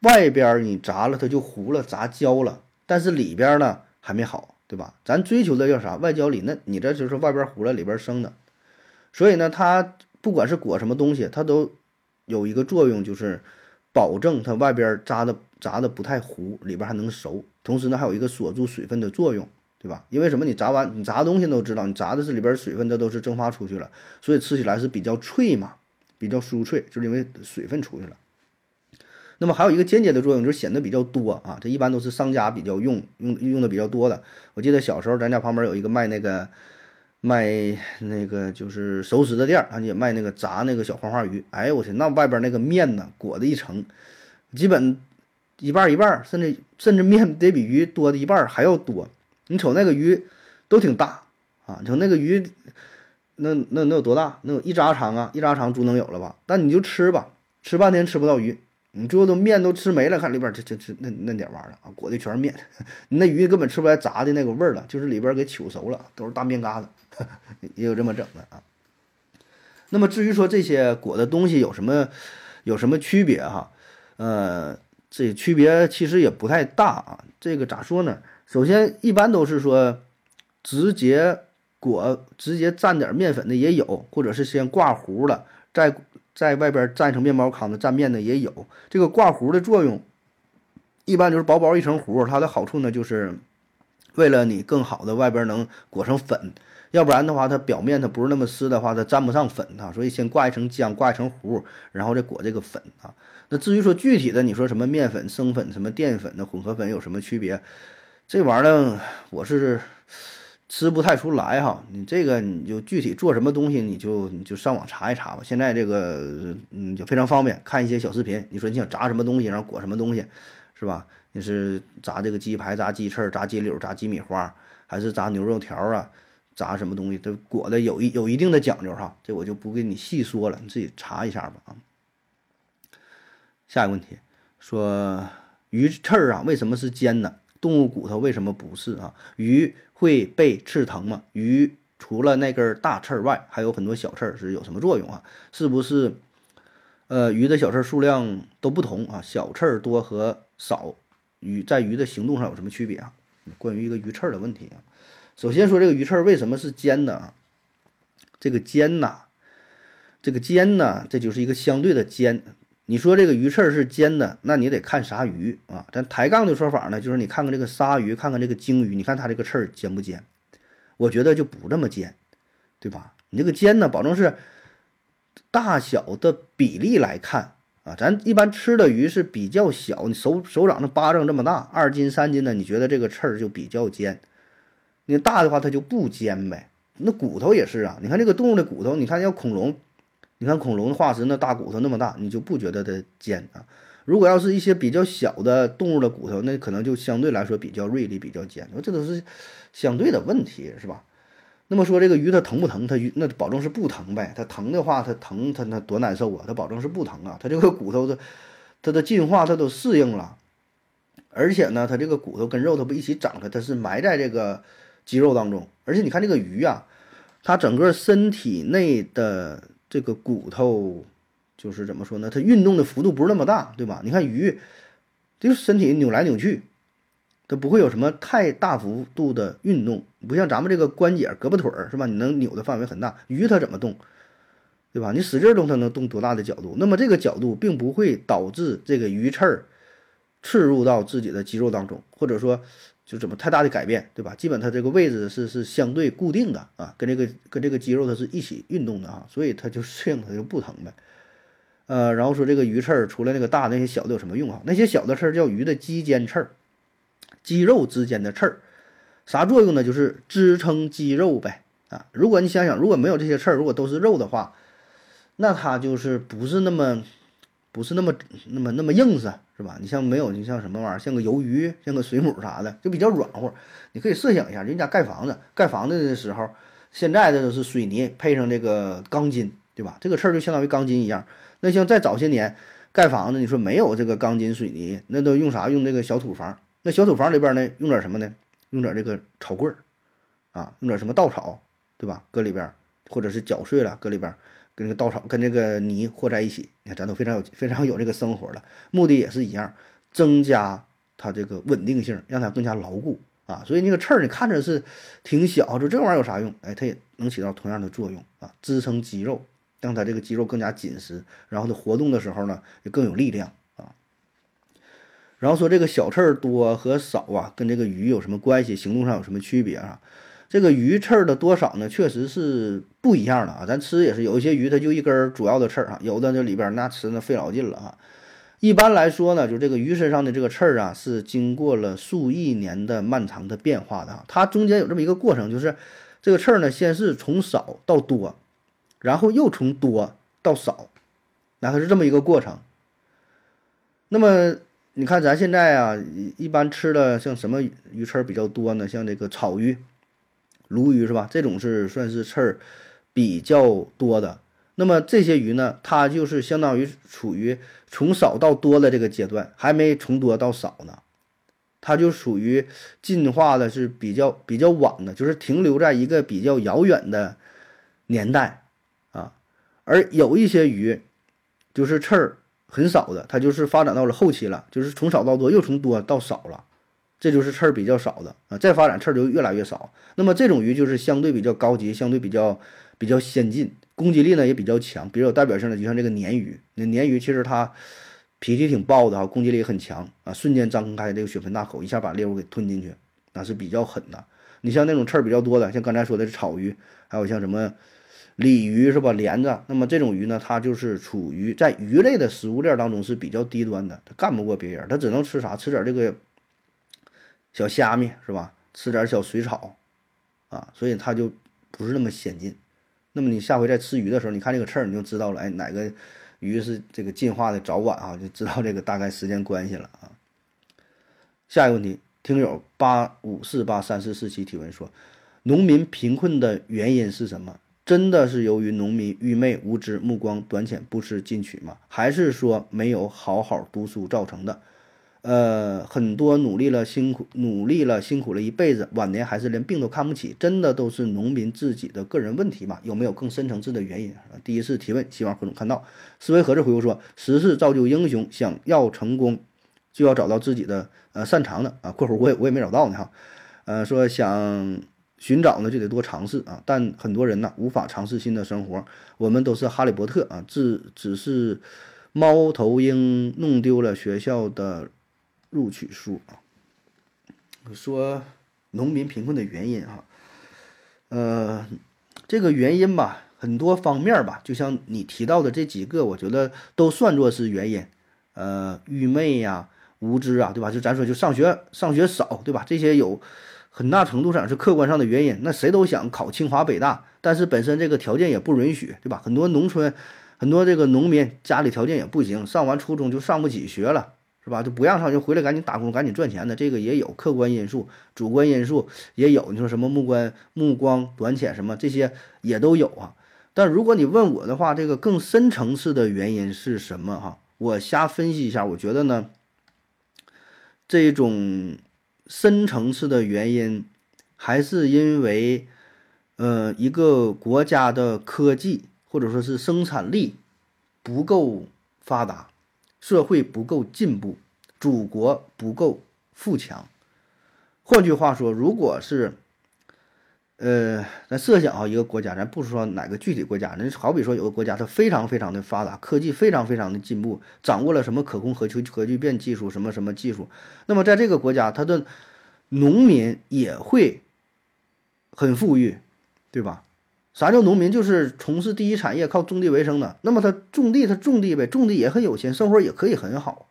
外边你炸了它就糊了，炸焦了，但是里边呢还没好，对吧？咱追求的叫啥？外焦里嫩，你这就是外边糊了，里边生的。所以呢，它不管是裹什么东西，它都有一个作用，就是保证它外边炸的炸的不太糊，里边还能熟，同时呢还有一个锁住水分的作用。对吧？因为什么？你炸完，你炸东西都知道，你炸的是里边水分，这都是蒸发出去了，所以吃起来是比较脆嘛，比较酥脆，就是因为水分出去了。那么还有一个间接的作用，就是显得比较多啊。这一般都是商家比较用用用的比较多的。我记得小时候咱家旁边有一个卖那个卖那个就是熟食的店儿，也卖那个炸那个小黄花鱼。哎呦我去，那外边那个面呢裹的一层，基本一半一半，甚至甚至面得比鱼多的一半还要多。你瞅那个鱼，都挺大啊！你瞅那个鱼，那那能有多大？能有一扎长啊，一扎长足能有了吧？但你就吃吧，吃半天吃不到鱼，你最后都面都吃没了，看里边这这这那那点玩意儿啊，裹的全是面，你 那鱼根本吃不来炸的那个味儿了，就是里边给糗熟了，都是大面疙瘩，也有这么整的啊。那么至于说这些裹的东西有什么有什么区别哈？呃，这区别其实也不太大啊。这个咋说呢？首先，一般都是说直接裹、直接蘸点面粉的也有，或者是先挂糊了，再在外边蘸成面包糠的蘸面的也有。这个挂糊的作用，一般就是薄薄一层糊，它的好处呢，就是为了你更好的外边能裹成粉，要不然的话，它表面它不是那么湿的话，它沾不上粉啊。所以先挂一层浆，挂一层糊，然后再裹这个粉啊。那至于说具体的，你说什么面粉、生粉、什么淀粉的混合粉有什么区别？这玩意儿我是吃不太出来哈，你这个你就具体做什么东西，你就你就上网查一查吧。现在这个嗯就非常方便，看一些小视频。你说你想炸什么东西，然后裹什么东西，是吧？你是炸这个鸡排、炸鸡翅、炸鸡柳、炸鸡米花，还是炸牛肉条啊？炸什么东西，这裹的有一有一定的讲究哈，这我就不给你细说了，你自己查一下吧啊。下一个问题说鱼翅啊为什么是尖的？动物骨头为什么不是啊？鱼会被刺疼吗？鱼除了那根大刺儿外，还有很多小刺儿是有什么作用啊？是不是？呃，鱼的小刺儿数量都不同啊，小刺儿多和少，鱼在鱼的行动上有什么区别啊？关于一个鱼刺儿的问题啊。首先说这个鱼刺儿为什么是尖的啊？这个尖呐，这个尖呢，这就是一个相对的尖。你说这个鱼刺是尖的，那你得看啥鱼啊？咱抬杠的说法呢，就是你看看这个鲨鱼，看看这个鲸鱼，你看它这个刺儿尖不尖？我觉得就不这么尖，对吧？你这个尖呢，保证是大小的比例来看啊。咱一般吃的鱼是比较小，你手手掌的巴掌这么大，二斤三斤的，你觉得这个刺儿就比较尖。你大的话，它就不尖呗。那骨头也是啊，你看这个动物的骨头，你看要恐龙，你看恐龙的化石那大骨头那么大，你就不觉得它尖啊。如果要是一些比较小的动物的骨头，那可能就相对来说比较锐利、比较尖。这都是相对的问题，是吧？那么说这个鱼它疼不疼？它鱼那保证是不疼呗。它疼的话，它疼它那多难受啊！它保证是不疼啊。它这个骨头的，它的进化它都适应了，而且呢，它这个骨头跟肉它不一起长的，它是埋在这个。肌肉当中，而且你看这个鱼啊，它整个身体内的这个骨头，就是怎么说呢？它运动的幅度不是那么大，对吧？你看鱼，就是身体扭来扭去，它不会有什么太大幅度的运动，不像咱们这个关节、胳膊腿儿，是吧？你能扭的范围很大，鱼它怎么动，对吧？你使劲动，它能动多大的角度？那么这个角度并不会导致这个鱼刺儿刺入到自己的肌肉当中，或者说。就怎么太大的改变，对吧？基本它这个位置是是相对固定的啊，跟这个跟这个肌肉它是一起运动的啊，所以它就适应它就不疼呗。呃，然后说这个鱼刺儿除了那个大，那些小的有什么用啊？那些小的刺儿叫鱼的肌间刺儿，肌肉之间的刺儿，啥作用呢？就是支撑肌肉呗啊。如果你想想，如果没有这些刺儿，如果都是肉的话，那它就是不是那么。不是那么那么那么硬实，是吧？你像没有，你像什么玩意儿，像个鱿鱼，像个水母啥的，就比较软和。你可以设想一下，人家盖房子，盖房子的时候，现在的都是水泥配上这个钢筋，对吧？这个刺儿就相当于钢筋一样。那像在早些年盖房子，你说没有这个钢筋水泥，那都用啥？用这个小土房。那小土房里边呢，用点什么呢？用点这个草棍儿啊，用点什么稻草，对吧？搁里边，或者是搅碎了搁里边。跟那个稻草跟那个泥和在一起，你看咱都非常有非常有这个生活了，目的也是一样，增加它这个稳定性，让它更加牢固啊。所以那个刺儿你看着是挺小，说这玩意儿有啥用？哎，它也能起到同样的作用啊，支撑肌肉，让它这个肌肉更加紧实，然后它活动的时候呢也更有力量啊。然后说这个小刺儿多和少啊，跟这个鱼有什么关系？行动上有什么区别啊？这个鱼刺儿的多少呢？确实是不一样的啊。咱吃也是有一些鱼，它就一根主要的刺儿啊，有的这里边那吃那费老劲了啊。一般来说呢，就这个鱼身上的这个刺儿啊，是经过了数亿年的漫长的变化的啊。它中间有这么一个过程，就是这个刺儿呢，先是从少到多，然后又从多到少，那它是这么一个过程。那么你看咱现在啊，一般吃的像什么鱼刺儿比较多呢？像这个草鱼。鲈鱼是吧？这种是算是刺儿比较多的。那么这些鱼呢，它就是相当于处于从少到多的这个阶段，还没从多到少呢。它就属于进化的是比较比较晚的，就是停留在一个比较遥远的年代啊。而有一些鱼就是刺儿很少的，它就是发展到了后期了，就是从少到多，又从多到少了。这就是刺儿比较少的啊，再发展刺儿就越来越少。那么这种鱼就是相对比较高级，相对比较比较先进，攻击力呢也比较强。比较有代表性的，就像这个鲶鱼。那鲶鱼其实它脾气挺暴的啊，攻击力很强啊，瞬间张开这个血盆大口，一下把猎物给吞进去，那是比较狠的。你像那种刺儿比较多的，像刚才说的草鱼，还有像什么鲤鱼是吧？鲢子，那么这种鱼呢，它就是处于在鱼类的食物链当中是比较低端的，它干不过别人，它只能吃啥？吃点这个。小虾米是吧？吃点小水草，啊，所以它就不是那么先进。那么你下回再吃鱼的时候，你看这个刺儿，你就知道了，哎，哪个鱼是这个进化的早晚啊？就知道这个大概时间关系了啊。下一个问题，听友八五四八三四四七提问说，农民贫困的原因是什么？真的是由于农民愚昧无知、目光短浅、不思进取吗？还是说没有好好读书造成的？呃，很多努力了、辛苦努力了、辛苦了一辈子，晚年还是连病都看不起，真的都是农民自己的个人问题吗？有没有更深层次的原因？第一次提问，希望何总看到。思维盒子回复说：时势造就英雄，想要成功，就要找到自己的呃擅长的啊。（括弧我也我也没找到呢哈。）呃，说想。寻找呢就得多尝试啊，但很多人呢无法尝试新的生活。我们都是哈利波特啊，只只是猫头鹰弄丢了学校的录取书啊。说农民贫困的原因啊，呃，这个原因吧，很多方面吧，就像你提到的这几个，我觉得都算作是原因。呃，愚昧呀，无知啊，对吧？就咱说，就上学上学少，对吧？这些有。很大程度上是客观上的原因，那谁都想考清华北大，但是本身这个条件也不允许，对吧？很多农村，很多这个农民家里条件也不行，上完初中就上不起学了，是吧？就不让上就，回来赶紧打工，赶紧赚钱的，这个也有客观因素，主观因素也有。你说什么目光目光短浅什么这些也都有啊。但如果你问我的话，这个更深层次的原因是什么？哈，我瞎分析一下，我觉得呢，这种。深层次的原因，还是因为，呃，一个国家的科技或者说是生产力不够发达，社会不够进步，祖国不够富强。换句话说，如果是，呃，咱设想啊，一个国家，咱不说哪个具体国家，那好比说有个国家，它非常非常的发达，科技非常非常的进步，掌握了什么可控核聚核聚变技术，什么什么技术，那么在这个国家，它的农民也会很富裕，对吧？啥叫农民？就是从事第一产业，靠种地为生的。那么他种地，他种地呗，种地也很有钱，生活也可以很好。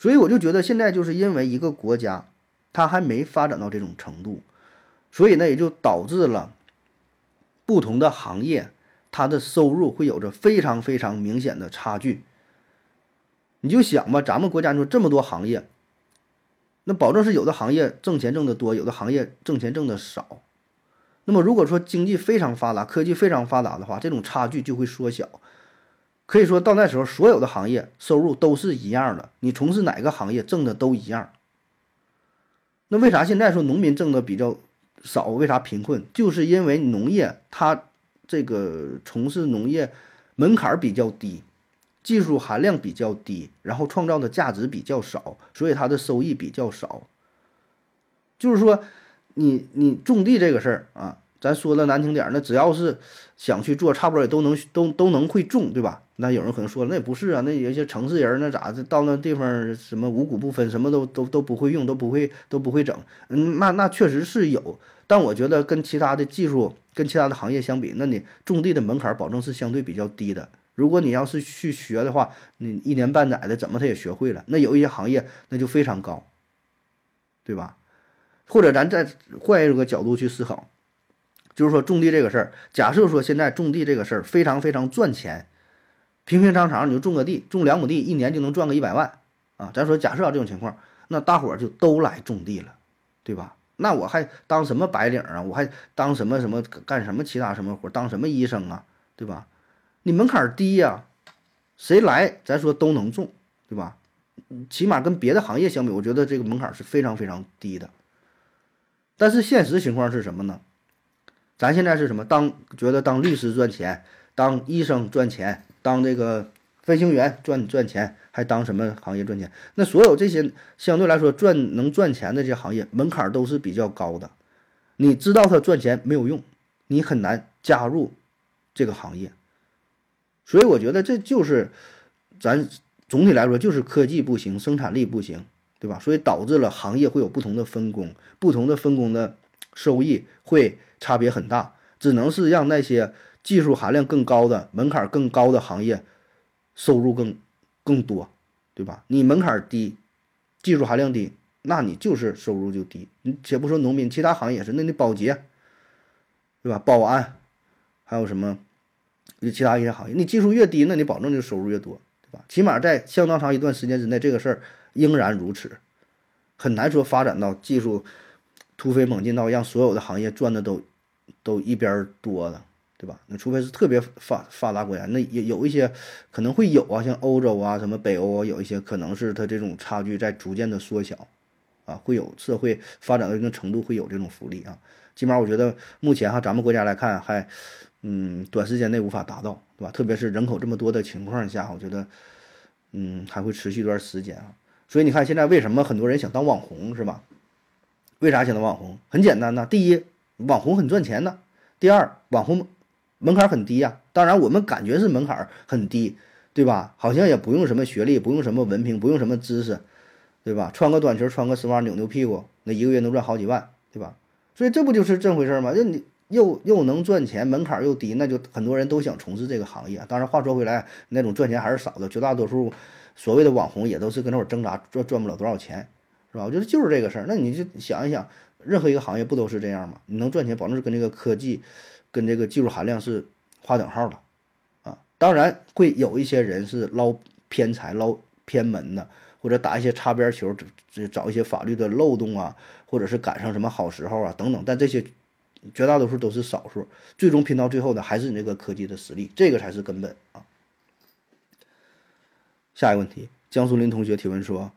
所以我就觉得，现在就是因为一个国家，它还没发展到这种程度。所以呢，也就导致了不同的行业，它的收入会有着非常非常明显的差距。你就想吧，咱们国家就这么多行业，那保证是有的行业挣钱挣得多，有的行业挣钱挣得少。那么如果说经济非常发达，科技非常发达的话，这种差距就会缩小。可以说到那时候，所有的行业收入都是一样的，你从事哪个行业挣的都一样。那为啥现在说农民挣的比较？少为啥贫困？就是因为农业它这个从事农业门槛比较低，技术含量比较低，然后创造的价值比较少，所以它的收益比较少。就是说，你你种地这个事儿啊，咱说的难听点儿，那只要是想去做，差不多也都能都都能会种，对吧？那有人可能说了，那也不是啊，那有些城市人那咋的，到那地方什么五谷不分，什么都都都不会用，都不会都不会整。嗯，那那确实是有，但我觉得跟其他的技术、跟其他的行业相比，那你种地的门槛保证是相对比较低的。如果你要是去学的话，你一年半载的怎么他也学会了。那有一些行业那就非常高，对吧？或者咱再换一个角度去思考，就是说种地这个事儿，假设说现在种地这个事儿非常非常赚钱。平平常常你就种个地，种两亩地，一年就能赚个一百万啊！咱说假设这种情况，那大伙儿就都来种地了，对吧？那我还当什么白领啊？我还当什么什么干什么其他什么活？当什么医生啊？对吧？你门槛低呀，谁来咱说都能种，对吧？起码跟别的行业相比，我觉得这个门槛是非常非常低的。但是现实情况是什么呢？咱现在是什么？当觉得当律师赚钱，当医生赚钱。当这个飞行员赚赚钱，还当什么行业赚钱？那所有这些相对来说赚能赚钱的这些行业，门槛都是比较高的。你知道他赚钱没有用，你很难加入这个行业。所以我觉得这就是咱总体来说就是科技不行，生产力不行，对吧？所以导致了行业会有不同的分工，不同的分工的收益会差别很大，只能是让那些。技术含量更高的、门槛更高的行业，收入更更多，对吧？你门槛低，技术含量低，那你就是收入就低。你且不说农民，其他行业也是，那你保洁，对吧？保安，还有什么？就其他一些行业，你技术越低，那你保证就收入越多，对吧？起码在相当长一段时间之内，这个事儿仍然如此，很难说发展到技术突飞猛进到让所有的行业赚的都都一边多的，对吧？那除非是特别发发达国家，那也有一些可能会有啊，像欧洲啊、什么北欧啊，有一些可能是它这种差距在逐渐的缩小，啊，会有社会发展到一定程度会有这种福利啊。起码我觉得目前哈，咱们国家来看还，嗯，短时间内无法达到，对吧？特别是人口这么多的情况下，我觉得，嗯，还会持续一段时间啊。所以你看现在为什么很多人想当网红，是吧？为啥想当网红？很简单呐，第一，网红很赚钱呐；第二，网红门槛很低呀。当然，我们感觉是门槛很低，对吧？好像也不用什么学历，不用什么文凭，不用什么知识，对吧？穿个短裙，穿个丝袜，扭扭屁股，那一个月能赚好几万，对吧？所以这不就是这回事吗？就你又又能赚钱，门槛又低，那就很多人都想从事这个行业。当然，话说回来，那种赚钱还是少的，绝大多数。所谓的网红也都是跟那会儿挣扎赚赚不了多少钱，是吧？我觉得就是这个事儿。那你就想一想，任何一个行业不都是这样吗？你能赚钱，保证是跟这个科技、跟这个技术含量是划等号的啊。当然会有一些人是捞偏财、捞偏门的，或者打一些擦边球，找找一些法律的漏洞啊，或者是赶上什么好时候啊等等。但这些绝大多数都是少数，最终拼到最后的还是你这个科技的实力，这个才是根本啊。下一个问题，江苏林同学提问说：“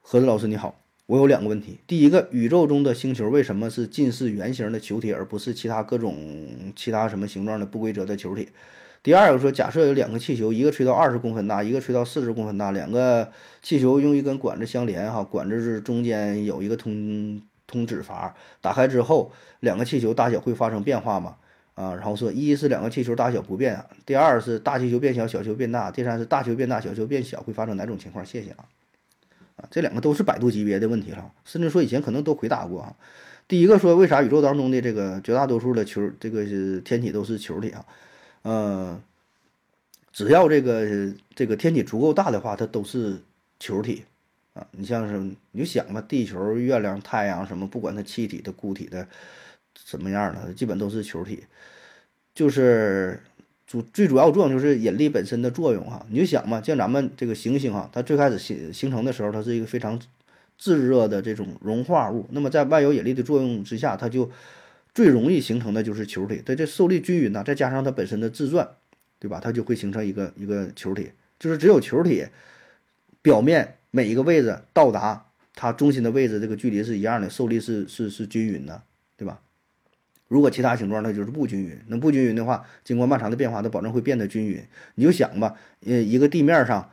何子老师你好，我有两个问题。第一个，宇宙中的星球为什么是近似圆形的球体，而不是其他各种其他什么形状的不规则的球体？第二个说，假设有两个气球，一个吹到二十公分大，一个吹到四十公分大，两个气球用一根管子相连，哈，管子是中间有一个通通指阀，打开之后，两个气球大小会发生变化吗？”啊，然后说，一是两个气球大小不变，第二是大气球变小，小球变大，第三是大球变大，小球变小，会发生哪种情况？谢谢啊，啊，这两个都是百度级别的问题了，甚至说以前可能都回答过啊。第一个说，为啥宇宙当中的这个绝大多数的球，这个天体都是球体啊？呃，只要这个这个天体足够大的话，它都是球体啊。你像是你就想吧，地球、月亮、太阳什么，不管它气体的、固体的。什么样的，基本都是球体，就是主最主要作用就是引力本身的作用哈。你就想嘛，像咱们这个行星哈，它最开始形形成的时候，它是一个非常炙热的这种融化物。那么在万有引力的作用之下，它就最容易形成的就是球体。它这受力均匀呢，再加上它本身的自转，对吧？它就会形成一个一个球体。就是只有球体表面每一个位置到达它中心的位置，这个距离是一样的，受力是是是均匀的，对吧？如果其他形状，那就是不均匀。那不均匀的话，经过漫长的变化，它保证会变得均匀。你就想吧，呃，一个地面上，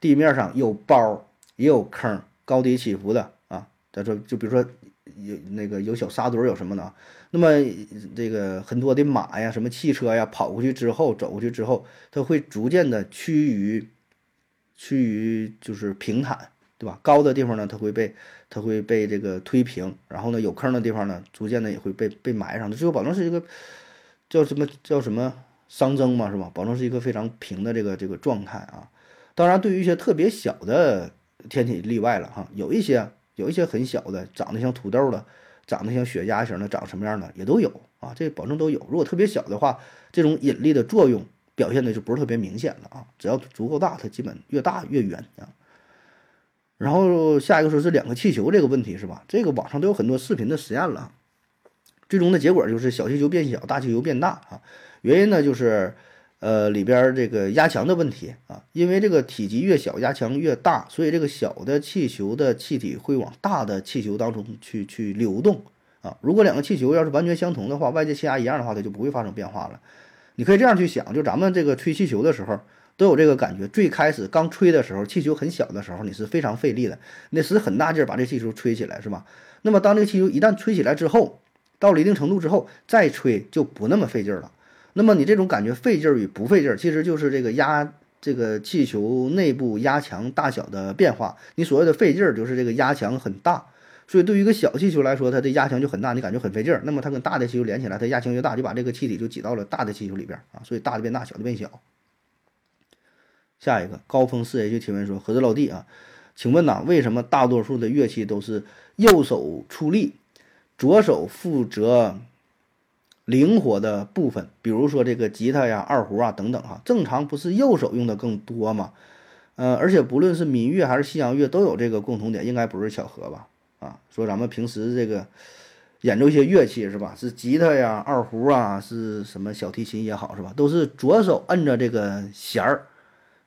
地面上有包，也有坑，高低起伏的啊。再说，就比如说有那个有小沙堆，有什么的。那么这个很多的马呀，什么汽车呀，跑过去之后，走过去之后，它会逐渐的趋于，趋于就是平坦。对吧？高的地方呢，它会被它会被这个推平，然后呢，有坑的地方呢，逐渐的也会被被埋上。最后保证是一个叫什么叫什么熵增嘛，是吧？保证是一个非常平的这个这个状态啊。当然，对于一些特别小的天体例外了哈，有一些有一些很小的，长得像土豆的，长得像雪茄型的，长什么样的也都有啊。这保证都有。如果特别小的话，这种引力的作用表现的就不是特别明显了啊。只要足够大，它基本越大越圆啊。然后下一个说是两个气球这个问题是吧？这个网上都有很多视频的实验了，最终的结果就是小气球变小，大气球变大啊。原因呢就是，呃里边这个压强的问题啊，因为这个体积越小，压强越大，所以这个小的气球的气体会往大的气球当中去去流动啊。如果两个气球要是完全相同的话，外界气压一样的话，它就不会发生变化了。你可以这样去想，就咱们这个吹气球的时候。都有这个感觉。最开始刚吹的时候，气球很小的时候，你是非常费力的，那使很大劲儿把这气球吹起来，是吧？那么当这个气球一旦吹起来之后，到了一定程度之后，再吹就不那么费劲儿了。那么你这种感觉费劲儿与不费劲儿，其实就是这个压这个气球内部压强大小的变化。你所谓的费劲儿，就是这个压强很大。所以对于一个小气球来说，它的压强就很大，你感觉很费劲儿。那么它跟大的气球连起来，它压强越大，就把这个气体就挤到了大的气球里边啊。所以大的变大，小的变小。下一个高峰四 H 提问说：“何子老弟啊，请问呐，为什么大多数的乐器都是右手出力，左手负责灵活的部分？比如说这个吉他呀、二胡啊等等哈，正常不是右手用的更多吗？呃，而且不论是民乐还是西洋乐都有这个共同点，应该不是巧合吧？啊，说咱们平时这个演奏一些乐器是吧？是吉他呀、二胡啊，是什么小提琴也好是吧？都是左手摁着这个弦儿，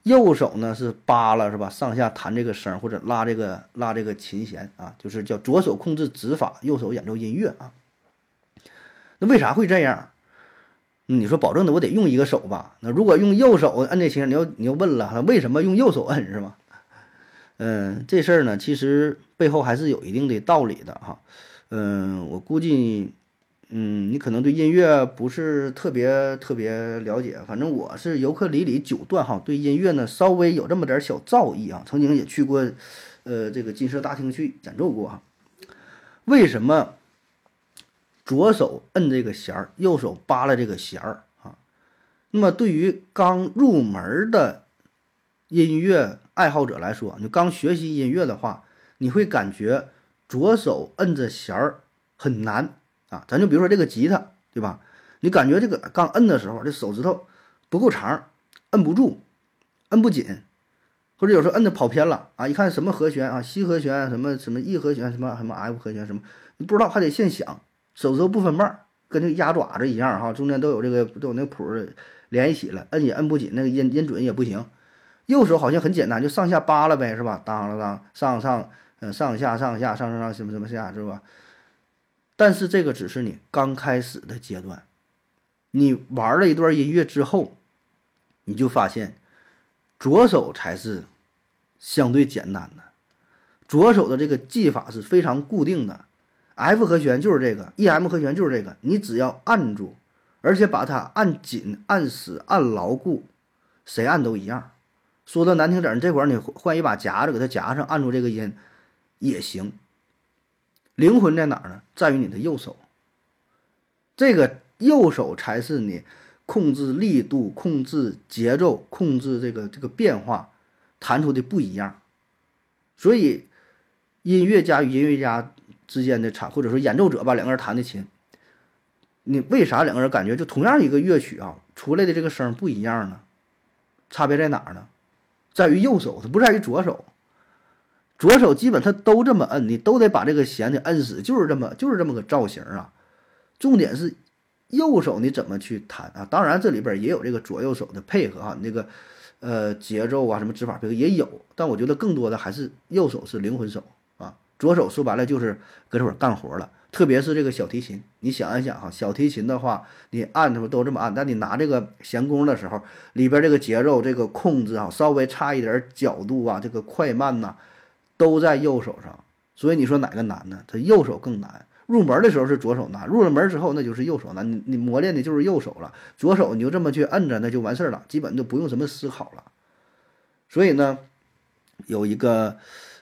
右手呢是扒拉是吧？上下弹这个声或者拉这个拉这个琴弦啊，就是叫左手控制指法，右手演奏音乐啊。那为啥会这样？你说保证的我得用一个手吧？那如果用右手摁这琴，你要你要问了，为什么用右手摁是吧？嗯，这事儿呢，其实背后还是有一定的道理的哈。嗯，我估计，嗯，你可能对音乐不是特别特别了解，反正我是尤克里里九段哈，对音乐呢稍微有这么点小造诣啊。曾经也去过，呃，这个金色大厅去演奏过哈。为什么左手摁这个弦儿，右手扒拉这个弦儿啊？那么对于刚入门的音乐，爱好者来说，你刚学习音乐的话，你会感觉左手摁着弦儿很难啊。咱就比如说这个吉他，对吧？你感觉这个刚摁的时候，这手指头不够长，摁不住，摁不紧，或者有时候摁的跑偏了啊。一看什么和弦啊，C 和弦，什么什么 E 和弦，什么什么 F 和弦，什么你不知道，还得现想，手指头不分瓣，跟那个鸭爪子一样哈，中间都有这个都有那谱连一起了，摁也摁不紧，那个音音准也不行。右手好像很简单，就上下扒拉呗，是吧？当了当，上上，嗯，上下上下上上上什么什么下，是吧？但是这个只是你刚开始的阶段，你玩了一段音乐之后，你就发现，左手才是相对简单的，左手的这个技法是非常固定的，F 和弦就是这个，E M 和弦就是这个，你只要按住，而且把它按紧、按死、按牢固，谁按都一样。说的难听点，你这会儿你换一把夹子给它夹上，按住这个音也行。灵魂在哪儿呢？在于你的右手。这个右手才是你控制力度、控制节奏、控制这个这个变化弹出的不一样。所以，音乐家与音乐家之间的差，或者说演奏者吧，两个人弹的琴，你为啥两个人感觉就同样一个乐曲啊，出来的这个声不一样呢？差别在哪儿呢？在于右手，它不在于左手。左手基本它都这么摁，你都得把这个弦给摁死，就是这么就是这么个造型啊。重点是右手你怎么去弹啊？当然这里边也有这个左右手的配合啊，那个呃节奏啊什么指法配合也有，但我觉得更多的还是右手是灵魂手啊，左手说白了就是搁这会儿干活了。特别是这个小提琴，你想一想哈，小提琴的话，你按的时候都这么按，但你拿这个弦弓的时候，里边这个节奏这个控制啊，稍微差一点角度啊，这个快慢呐，都在右手上。所以你说哪个难呢？它右手更难。入门的时候是左手难，入了门之后那就是右手难。你你磨练的就是右手了，左手你就这么去摁着，那就完事儿了，基本就不用什么思考了。所以呢，有一个。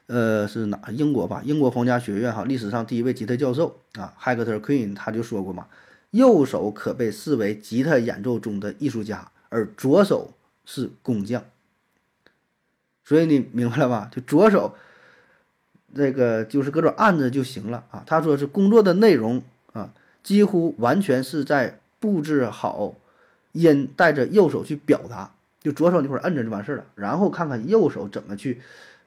呃，是哪？英国吧，英国皇家学院哈，历史上第一位吉他教授啊，Hector Queen，他就说过嘛，右手可被视为吉他演奏中的艺术家，而左手是工匠。所以你明白了吧？就左手，这个就是搁这按着就行了啊。他说是工作的内容啊，几乎完全是在布置好音，带着右手去表达。就左手那会儿摁着就完事儿了，然后看看右手怎么去。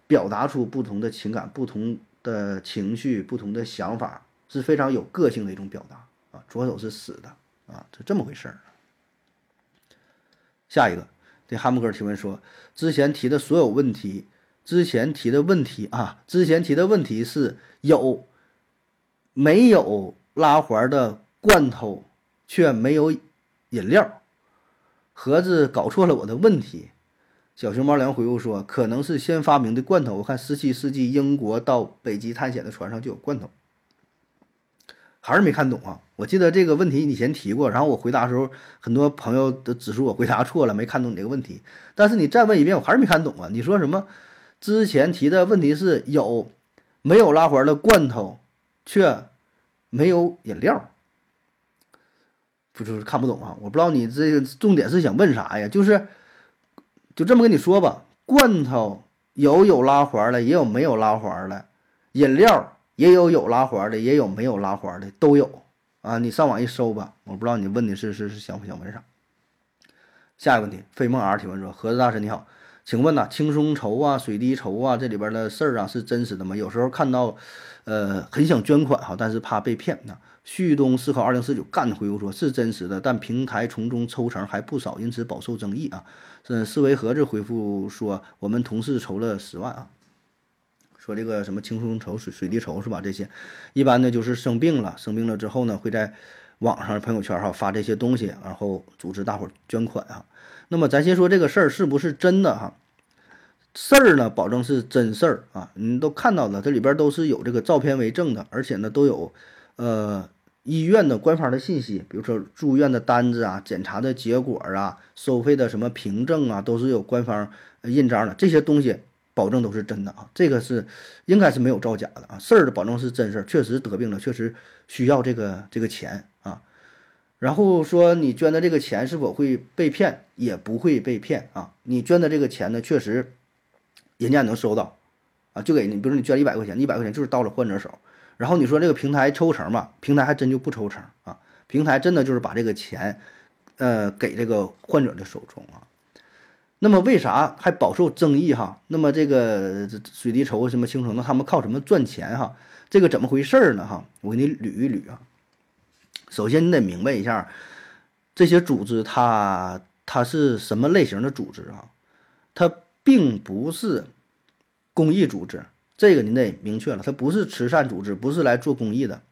表达出不同的情感、不同的情绪、不同的想法，是非常有个性的一种表达啊。左手是死的啊，是这么回事儿。下一个，这哈姆哥提问说，之前提的所有问题，之前提的问题啊，之前提的问题是有没有拉环的罐头，却没有饮料？盒子搞错了我的问题。小熊猫良回复说：“可能是先发明的罐头。我看十七世纪英国到北极探险的船上就有罐头，还是没看懂啊！我记得这个问题你以前提过，然后我回答的时候，很多朋友都指出我回答错了，没看懂你这个问题。但是你再问一遍，我还是没看懂啊！你说什么？之前提的问题是有没有拉环的罐头，却没有饮料，不就是看不懂啊？我不知道你这个重点是想问啥呀？就是。”就这么跟你说吧，罐头有有拉环的，也有没有拉环的；饮料也有有拉环的，也有没有拉环的，都有啊。你上网一搜吧，我不知道你问的是是是想不想问啥。下一个问题，飞梦 R 提问说：盒子大神你好，请问呐，轻松筹啊、水滴筹啊这里边的事儿啊是真实的吗？有时候看到，呃，很想捐款哈，但是怕被骗呐。旭东思考二零四九干回复说：“是真实的，但平台从中抽成还不少，因此饱受争议啊。”是思维盒子回复说：“我们同事筹了十万啊，说这个什么轻松筹、水水滴筹是吧？这些一般呢就是生病了，生病了之后呢会在网上朋友圈哈发这些东西，然后组织大伙捐款啊。那么咱先说这个事儿是不是真的哈？事儿呢，保证是真事儿啊，你都看到了，这里边都是有这个照片为证的，而且呢都有呃。”医院的官方的信息，比如说住院的单子啊、检查的结果啊、收费的什么凭证啊，都是有官方印章的。这些东西保证都是真的啊，这个是应该是没有造假的啊。事儿的保证是真事儿，确实得病了，确实需要这个这个钱。然后说你捐的这个钱是否会被骗？也不会被骗啊。你捐的这个钱呢，确实人家能收到啊，就给你，比如说你捐一百块钱，一百块钱就是到了患者手。然后你说这个平台抽成嘛？平台还真就不抽成啊！平台真的就是把这个钱，呃，给这个患者的手中啊。那么为啥还饱受争议哈？那么这个水滴筹什么青城，那他们靠什么赚钱哈？这个怎么回事儿呢哈？我给你捋一捋啊。首先你得明白一下，这些组织它它是什么类型的组织啊？它并不是公益组织。这个你得明确了，它不是慈善组织，不是来做公益的，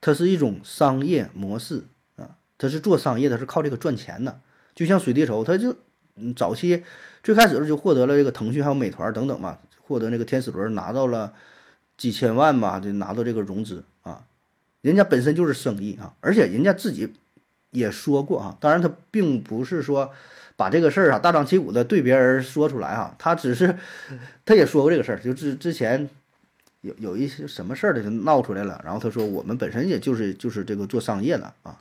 它是一种商业模式啊，它是做商业的，是靠这个赚钱的。就像水滴筹，它就嗯早期最开始的时候就获得了这个腾讯还有美团等等嘛，获得那个天使轮拿到了几千万吧，就拿到这个融资，人家本身就是生意啊，而且人家自己也说过啊，当然他并不是说。把这个事儿啊大张旗鼓的对别人说出来啊，他只是，他也说过这个事儿，就之之前有有一些什么事儿的就闹出来了，然后他说我们本身也就是就是这个做商业的啊，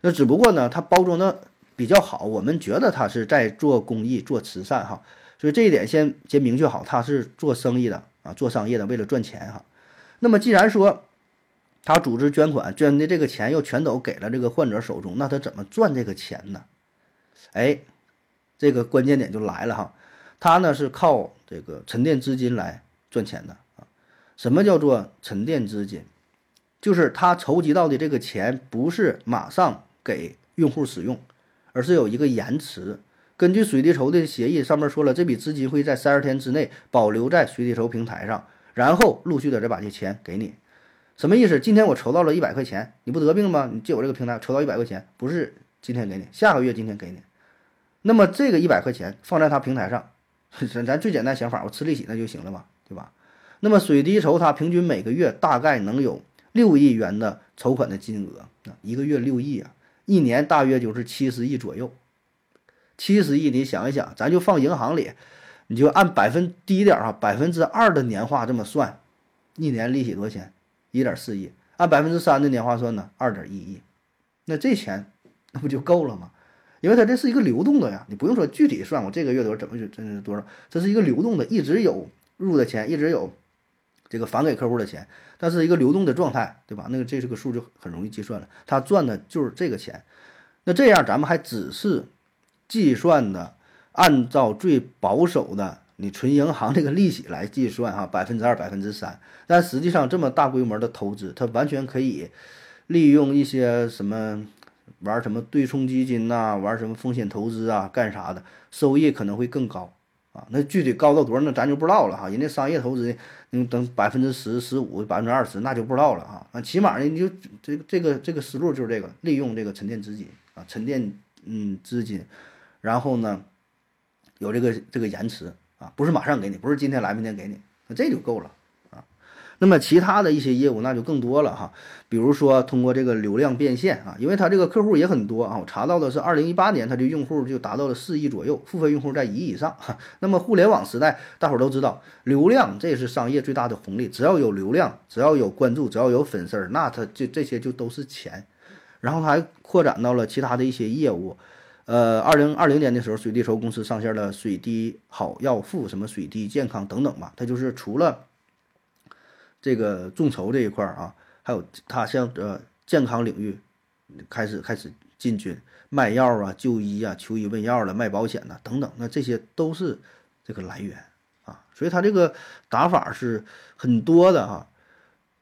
那只不过呢他包装的比较好，我们觉得他是在做公益做慈善哈，所以这一点先先明确好，他是做生意的啊做商业的为了赚钱哈。那么既然说他组织捐款捐的这个钱又全都给了这个患者手中，那他怎么赚这个钱呢？哎。这个关键点就来了哈，他呢是靠这个沉淀资金来赚钱的啊。什么叫做沉淀资金？就是他筹集到的这个钱不是马上给用户使用，而是有一个延迟。根据水滴筹的协议上面说了，这笔资金会在三十天之内保留在水滴筹平台上，然后陆续的再把这钱给你。什么意思？今天我筹到了一百块钱，你不得病吗？你借我这个平台筹到一百块钱，不是今天给你，下个月今天给你。那么这个一百块钱放在他平台上，咱咱最简单想法，我吃利息那就行了嘛，对吧？那么水滴筹它平均每个月大概能有六亿元的筹款的金额啊，一个月六亿啊，一年大约就是七十亿左右。七十亿，你想一想，咱就放银行里，你就按百分低点啊，百分之二的年化这么算，一年利息多少钱？一点四亿。按百分之三的年化算呢，二点一亿。那这钱那不就够了吗？因为它这是一个流动的呀，你不用说具体算我这个月多少怎么就这是多少，这是一个流动的，一直有入的钱，一直有这个返给客户的钱，但是一个流动的状态，对吧？那个这是个数就很容易计算了，他赚的就是这个钱。那这样咱们还只是计算的，按照最保守的你存银行这个利息来计算哈，百分之二、百分之三，但实际上这么大规模的投资，它完全可以利用一些什么。玩什么对冲基金呐，玩什么风险投资啊，干啥的，收益可能会更高啊。那具体高到多少，那咱就不知道了哈。人家商业投资，你等百分之十、十五、百分之二十，那就不知道了啊。那起码呢，你就这个这个这个思路就是这个，利用这个沉淀资金啊，沉淀嗯资金，然后呢，有这个这个延迟啊，不是马上给你，不是今天来明天给你，那这就够了啊。那么其他的一些业务那就更多了哈，比如说通过这个流量变现啊，因为它这个客户也很多啊，我查到的是二零一八年它的用户就达到了四亿左右，付费用户在一亿以上。那么互联网时代，大伙都知道流量这是商业最大的红利，只要有流量，只要有关注，只要有粉丝儿，那它就这些就都是钱。然后它还扩展到了其他的一些业务，呃，二零二零年的时候，水滴筹公司上线了水滴好药付，什么水滴健康等等吧，它就是除了。这个众筹这一块儿啊，还有他像呃健康领域开始开始进军卖药啊、就医啊、求医问药了、卖保险呐等等，那这些都是这个来源啊，所以他这个打法是很多的啊。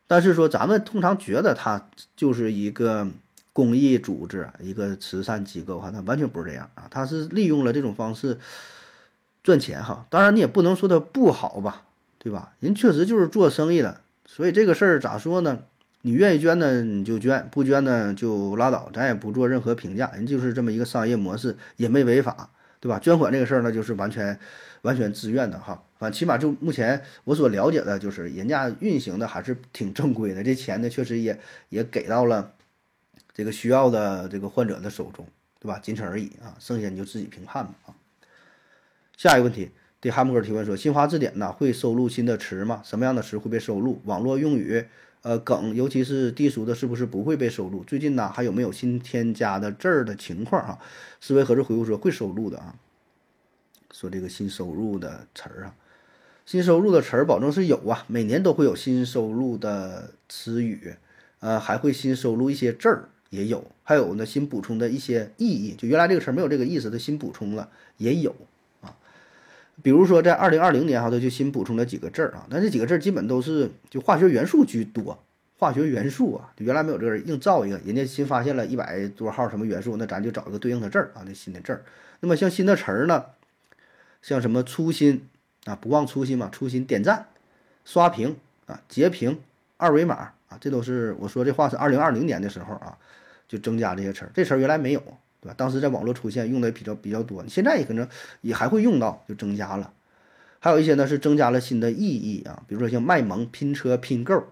但是说咱们通常觉得它就是一个公益组织、一个慈善机构哈，它完全不是这样啊，它是利用了这种方式赚钱哈。当然你也不能说它不好吧，对吧？人确实就是做生意的，所以这个事儿咋说呢？你愿意捐呢你就捐，不捐呢就拉倒，咱也不做任何评价。人就是这么一个商业模式，也没违法，对吧？捐款这个事儿呢，就是完全完全自愿的哈。反正起码就目前我所了解的，就是人家运行的还是挺正规的，这钱呢确实也也给到了这个需要的这个患者的手中，对吧？仅此而已啊，剩下你就自己评判吧啊。下一个问题，对哈姆哥提问说：新华字典呢会收录新的词吗？什么样的词会被收录？网络用语？呃，梗，尤其是低俗的，是不是不会被收录？最近呢，还有没有新添加的字儿的情况啊？思维盒子回复说会收录的啊，说这个新收入的词儿啊，新收入的词儿保证是有啊，每年都会有新收入的词语，呃，还会新收录一些字儿也有，还有呢新补充的一些意义，就原来这个词没有这个意思的新补充了也有啊，比如说在二零二零年哈，它就新补充了几个字儿啊，那这几个字儿基本都是就化学元素居多。化学元素啊，原来没有这个硬造一个，人家新发现了一百多号什么元素，那咱就找一个对应的字儿啊，那新的字儿。那么像新的词儿呢，像什么初心啊，不忘初心嘛，初心点赞、刷屏啊、截屏、二维码这都是我说这话是二零二零年的时候啊，就增加这些词儿。这词儿原来没有，对吧？当时在网络出现，用的比较比较多，现在也可能也还会用到，就增加了。还有一些呢是增加了新的意义啊，比如说像卖萌、拼车、拼购。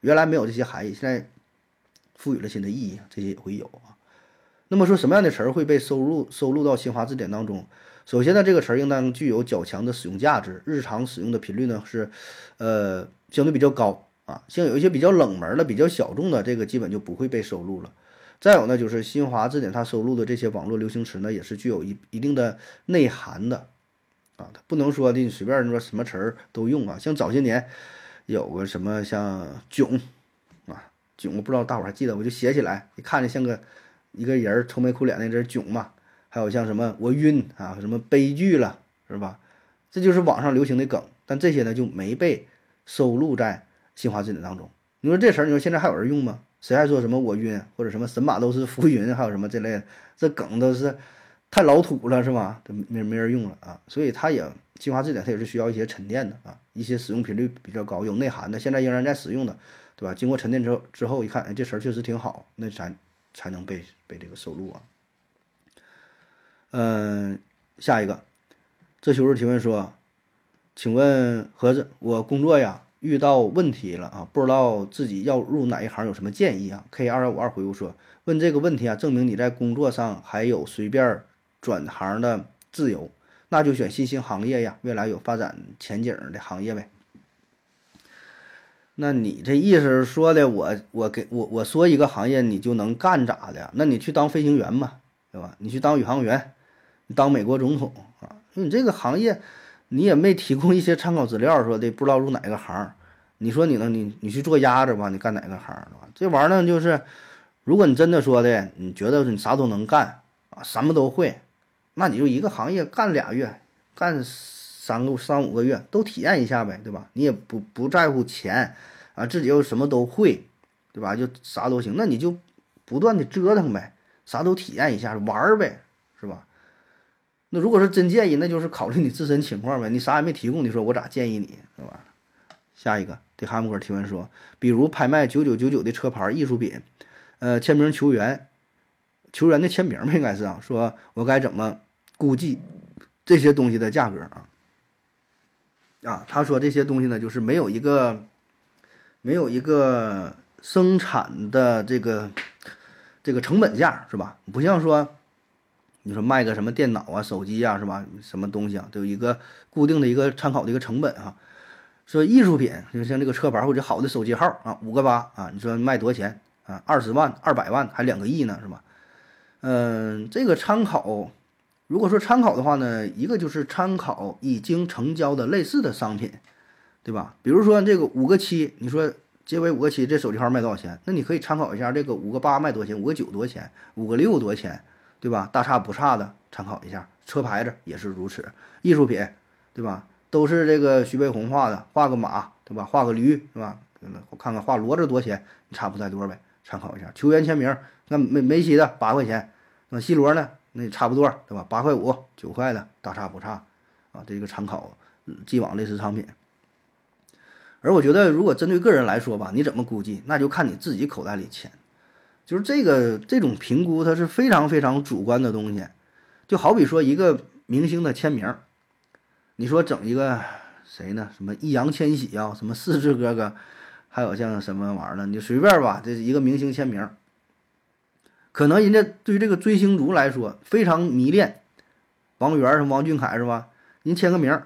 原来没有这些含义，现在赋予了新的意义，这些也会有啊。那么说，什么样的词儿会被收入收录到新华字典当中？首先呢，这个词儿应当具有较强的使用价值，日常使用的频率呢是，呃，相对比较高啊。像有一些比较冷门的、比较小众的，这个基本就不会被收录了。再有呢，就是新华字典它收录的这些网络流行词呢，也是具有一一定的内涵的啊，它不能说的你随便说什么词儿都用啊。像早些年。有个什么像囧啊囧，我不知道大伙还记得，我就写起来，你看着像个一个人愁眉苦脸那阵囧嘛。还有像什么我晕啊，什么悲剧了，是吧？这就是网上流行的梗，但这些呢就没被收录在新华字典当中。你说这词儿，你说现在还有人用吗？谁还说什么我晕或者什么神马都是浮云，还有什么这类，这梗都是太老土了，是吧？这没没人用了啊，所以它也。新华字典它也是需要一些沉淀的啊，一些使用频率比较高、有内涵的，现在仍然在使用的，对吧？经过沉淀之后，之后一看，哎，这词儿确实挺好，那才才能被被这个收录啊。嗯，下一个，这求助提问说，请问盒子，我工作呀遇到问题了啊，不知道自己要入哪一行，有什么建议啊？K 二幺五二回复说，问这个问题啊，证明你在工作上还有随便转行的自由。那就选新兴行业呀，未来有发展前景的行业呗。那你这意思说的，我我给我我说一个行业你就能干咋的？那你去当飞行员嘛，对吧？你去当宇航员，你当美国总统啊？你这个行业你也没提供一些参考资料，说的不知道入哪个行。你说你能你你去做鸭子吧？你干哪个行？这玩意儿呢，就是如果你真的说的，你觉得你啥都能干啊，什么都会。那你就一个行业干俩月，干三个三五个月都体验一下呗，对吧？你也不不在乎钱啊，自己又什么都会，对吧？就啥都行，那你就不断的折腾呗，啥都体验一下玩儿呗，那如果是真建议，那就是考虑你自身情况呗。你啥也没提供，你说我咋建议你，是吧？下一个，对哈姆哥提问说，比如拍卖九九九九的车牌艺术品，呃，签名球员。球员的签名吧，应该是啊，说我该怎么估计这些东西的价格啊？啊，他说这些东西呢，就是没有一个没有一个生产的这个这个成本价是吧？不像说你说卖个什么电脑啊、手机啊是吧？什么东西啊，都有一个固定的一个参考的一个成本啊。说艺术品，就像这个车牌或者好的手机号啊，五个八啊，你说卖多少钱啊？二十万、二百万，还两个亿呢，是吧？嗯，这个参考，如果说参考的话呢，一个就是参考已经成交的类似的商品，对吧？比如说这个五个七，你说结尾五个七这手机号卖多少钱？那你可以参考一下这个五个八卖多少钱，五个九多少钱，五个六多少钱，对吧？大差不差的参考一下。车牌子也是如此，艺术品，对吧？都是这个徐悲鸿画的，画个马，对吧？画个驴，是吧？我看看画骡子多钱，差不太多呗，参考一下。球员签名，那梅梅西的八块钱，那 C 罗呢？那差不多，对吧？八块五、九块的，大差不差啊。这个参考既往类似商品。而我觉得，如果针对个人来说吧，你怎么估计，那就看你自己口袋里钱。就是这个这种评估，它是非常非常主观的东西。就好比说一个明星的签名，你说整一个谁呢？什么易烊千玺啊，什么四字哥哥，还有像什么玩意儿呢？你随便吧，这是一个明星签名。可能人家对于这个追星族来说非常迷恋，王源什么王俊凯是吧？您签个名，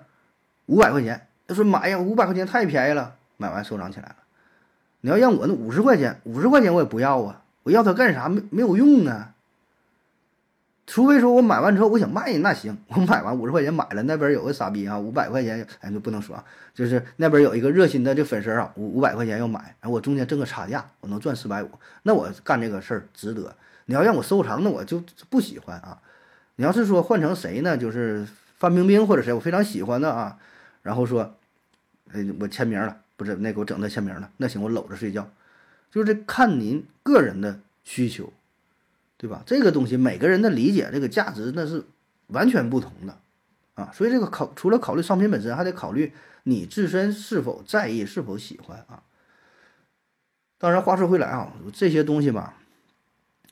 五百块钱，他说买呀，五百块钱太便宜了，买完收藏起来了。你要让我那五十块钱，五十块钱我也不要啊，我要它干啥？没没有用啊。除非说我买完之后我想卖，那行，我买完五十块钱买了，那边有个傻逼啊，五百块钱，哎，就不能说，就是那边有一个热心的这粉丝啊，五五百块钱要买，哎，我中间挣个差价，我能赚四百五，那我干这个事儿值得。你要让我收藏，那我就不喜欢啊。你要是说换成谁呢？就是范冰冰或者谁，我非常喜欢的啊。然后说，哎，我签名了，不是那给我整的签名了，那行，我搂着睡觉。就是看您个人的需求，对吧？这个东西每个人的理解，这个价值那是完全不同的啊。所以这个考除了考虑商品本身，还得考虑你自身是否在意，是否喜欢啊。当然，话说回来啊，这些东西吧。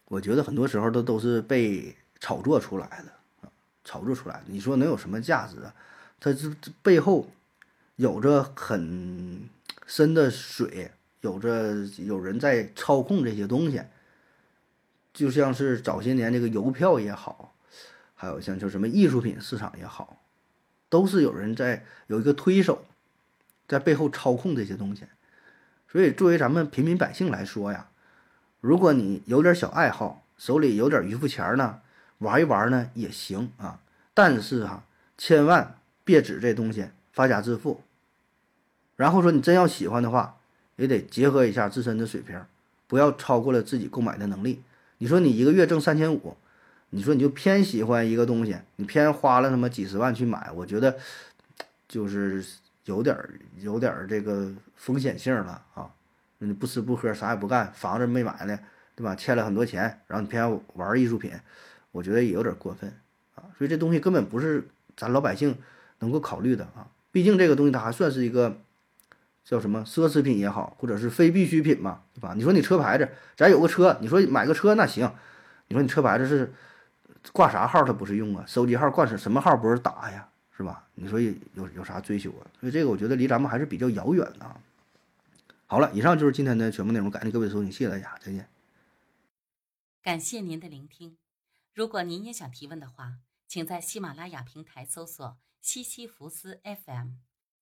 我觉得很多时候都都是被炒作出来的啊，炒作出来。你说能有什么价值？它这这背后有着很深的水，有着有人在操控这些东西。就像是早些年这个邮票也好，还有像就什么艺术品市场也好，都是有人在有一个推手在背后操控这些东西。所以作为咱们平民百姓来说呀。如果你有点小爱好，手里有点余富钱呢，玩一玩呢也行啊。但是哈，千万别指这东西发家致富。然后说你真要喜欢的话，也得结合一下自身的水平，不要超过了自己购买的能力。你说你一个月挣三千五，你说你就偏喜欢一个东西，你偏花了他妈几十万去买，我觉得就是有点儿有点儿这个风险性了啊。你不吃不喝啥也不干，房子没买呢，对吧？欠了很多钱，然后你偏要玩艺术品，我觉得也有点过分啊。所以这东西根本不是咱老百姓能够考虑的啊。毕竟这个东西它还算是一个叫什么奢侈品也好，或者是非必需品嘛，对吧？你说你车牌子，咱有个车，你说买个车那行，你说你车牌子是挂啥号它不是用啊？手机号挂什什么号不是打呀，是吧？你说有有啥追求啊？所以这个我觉得离咱们还是比较遥远的。好了，以上就是今天的全部内容，感谢各位收听，谢谢大家，再见。感谢您的聆听。如果您也想提问的话，请在喜马拉雅平台搜索“西西弗斯 FM”，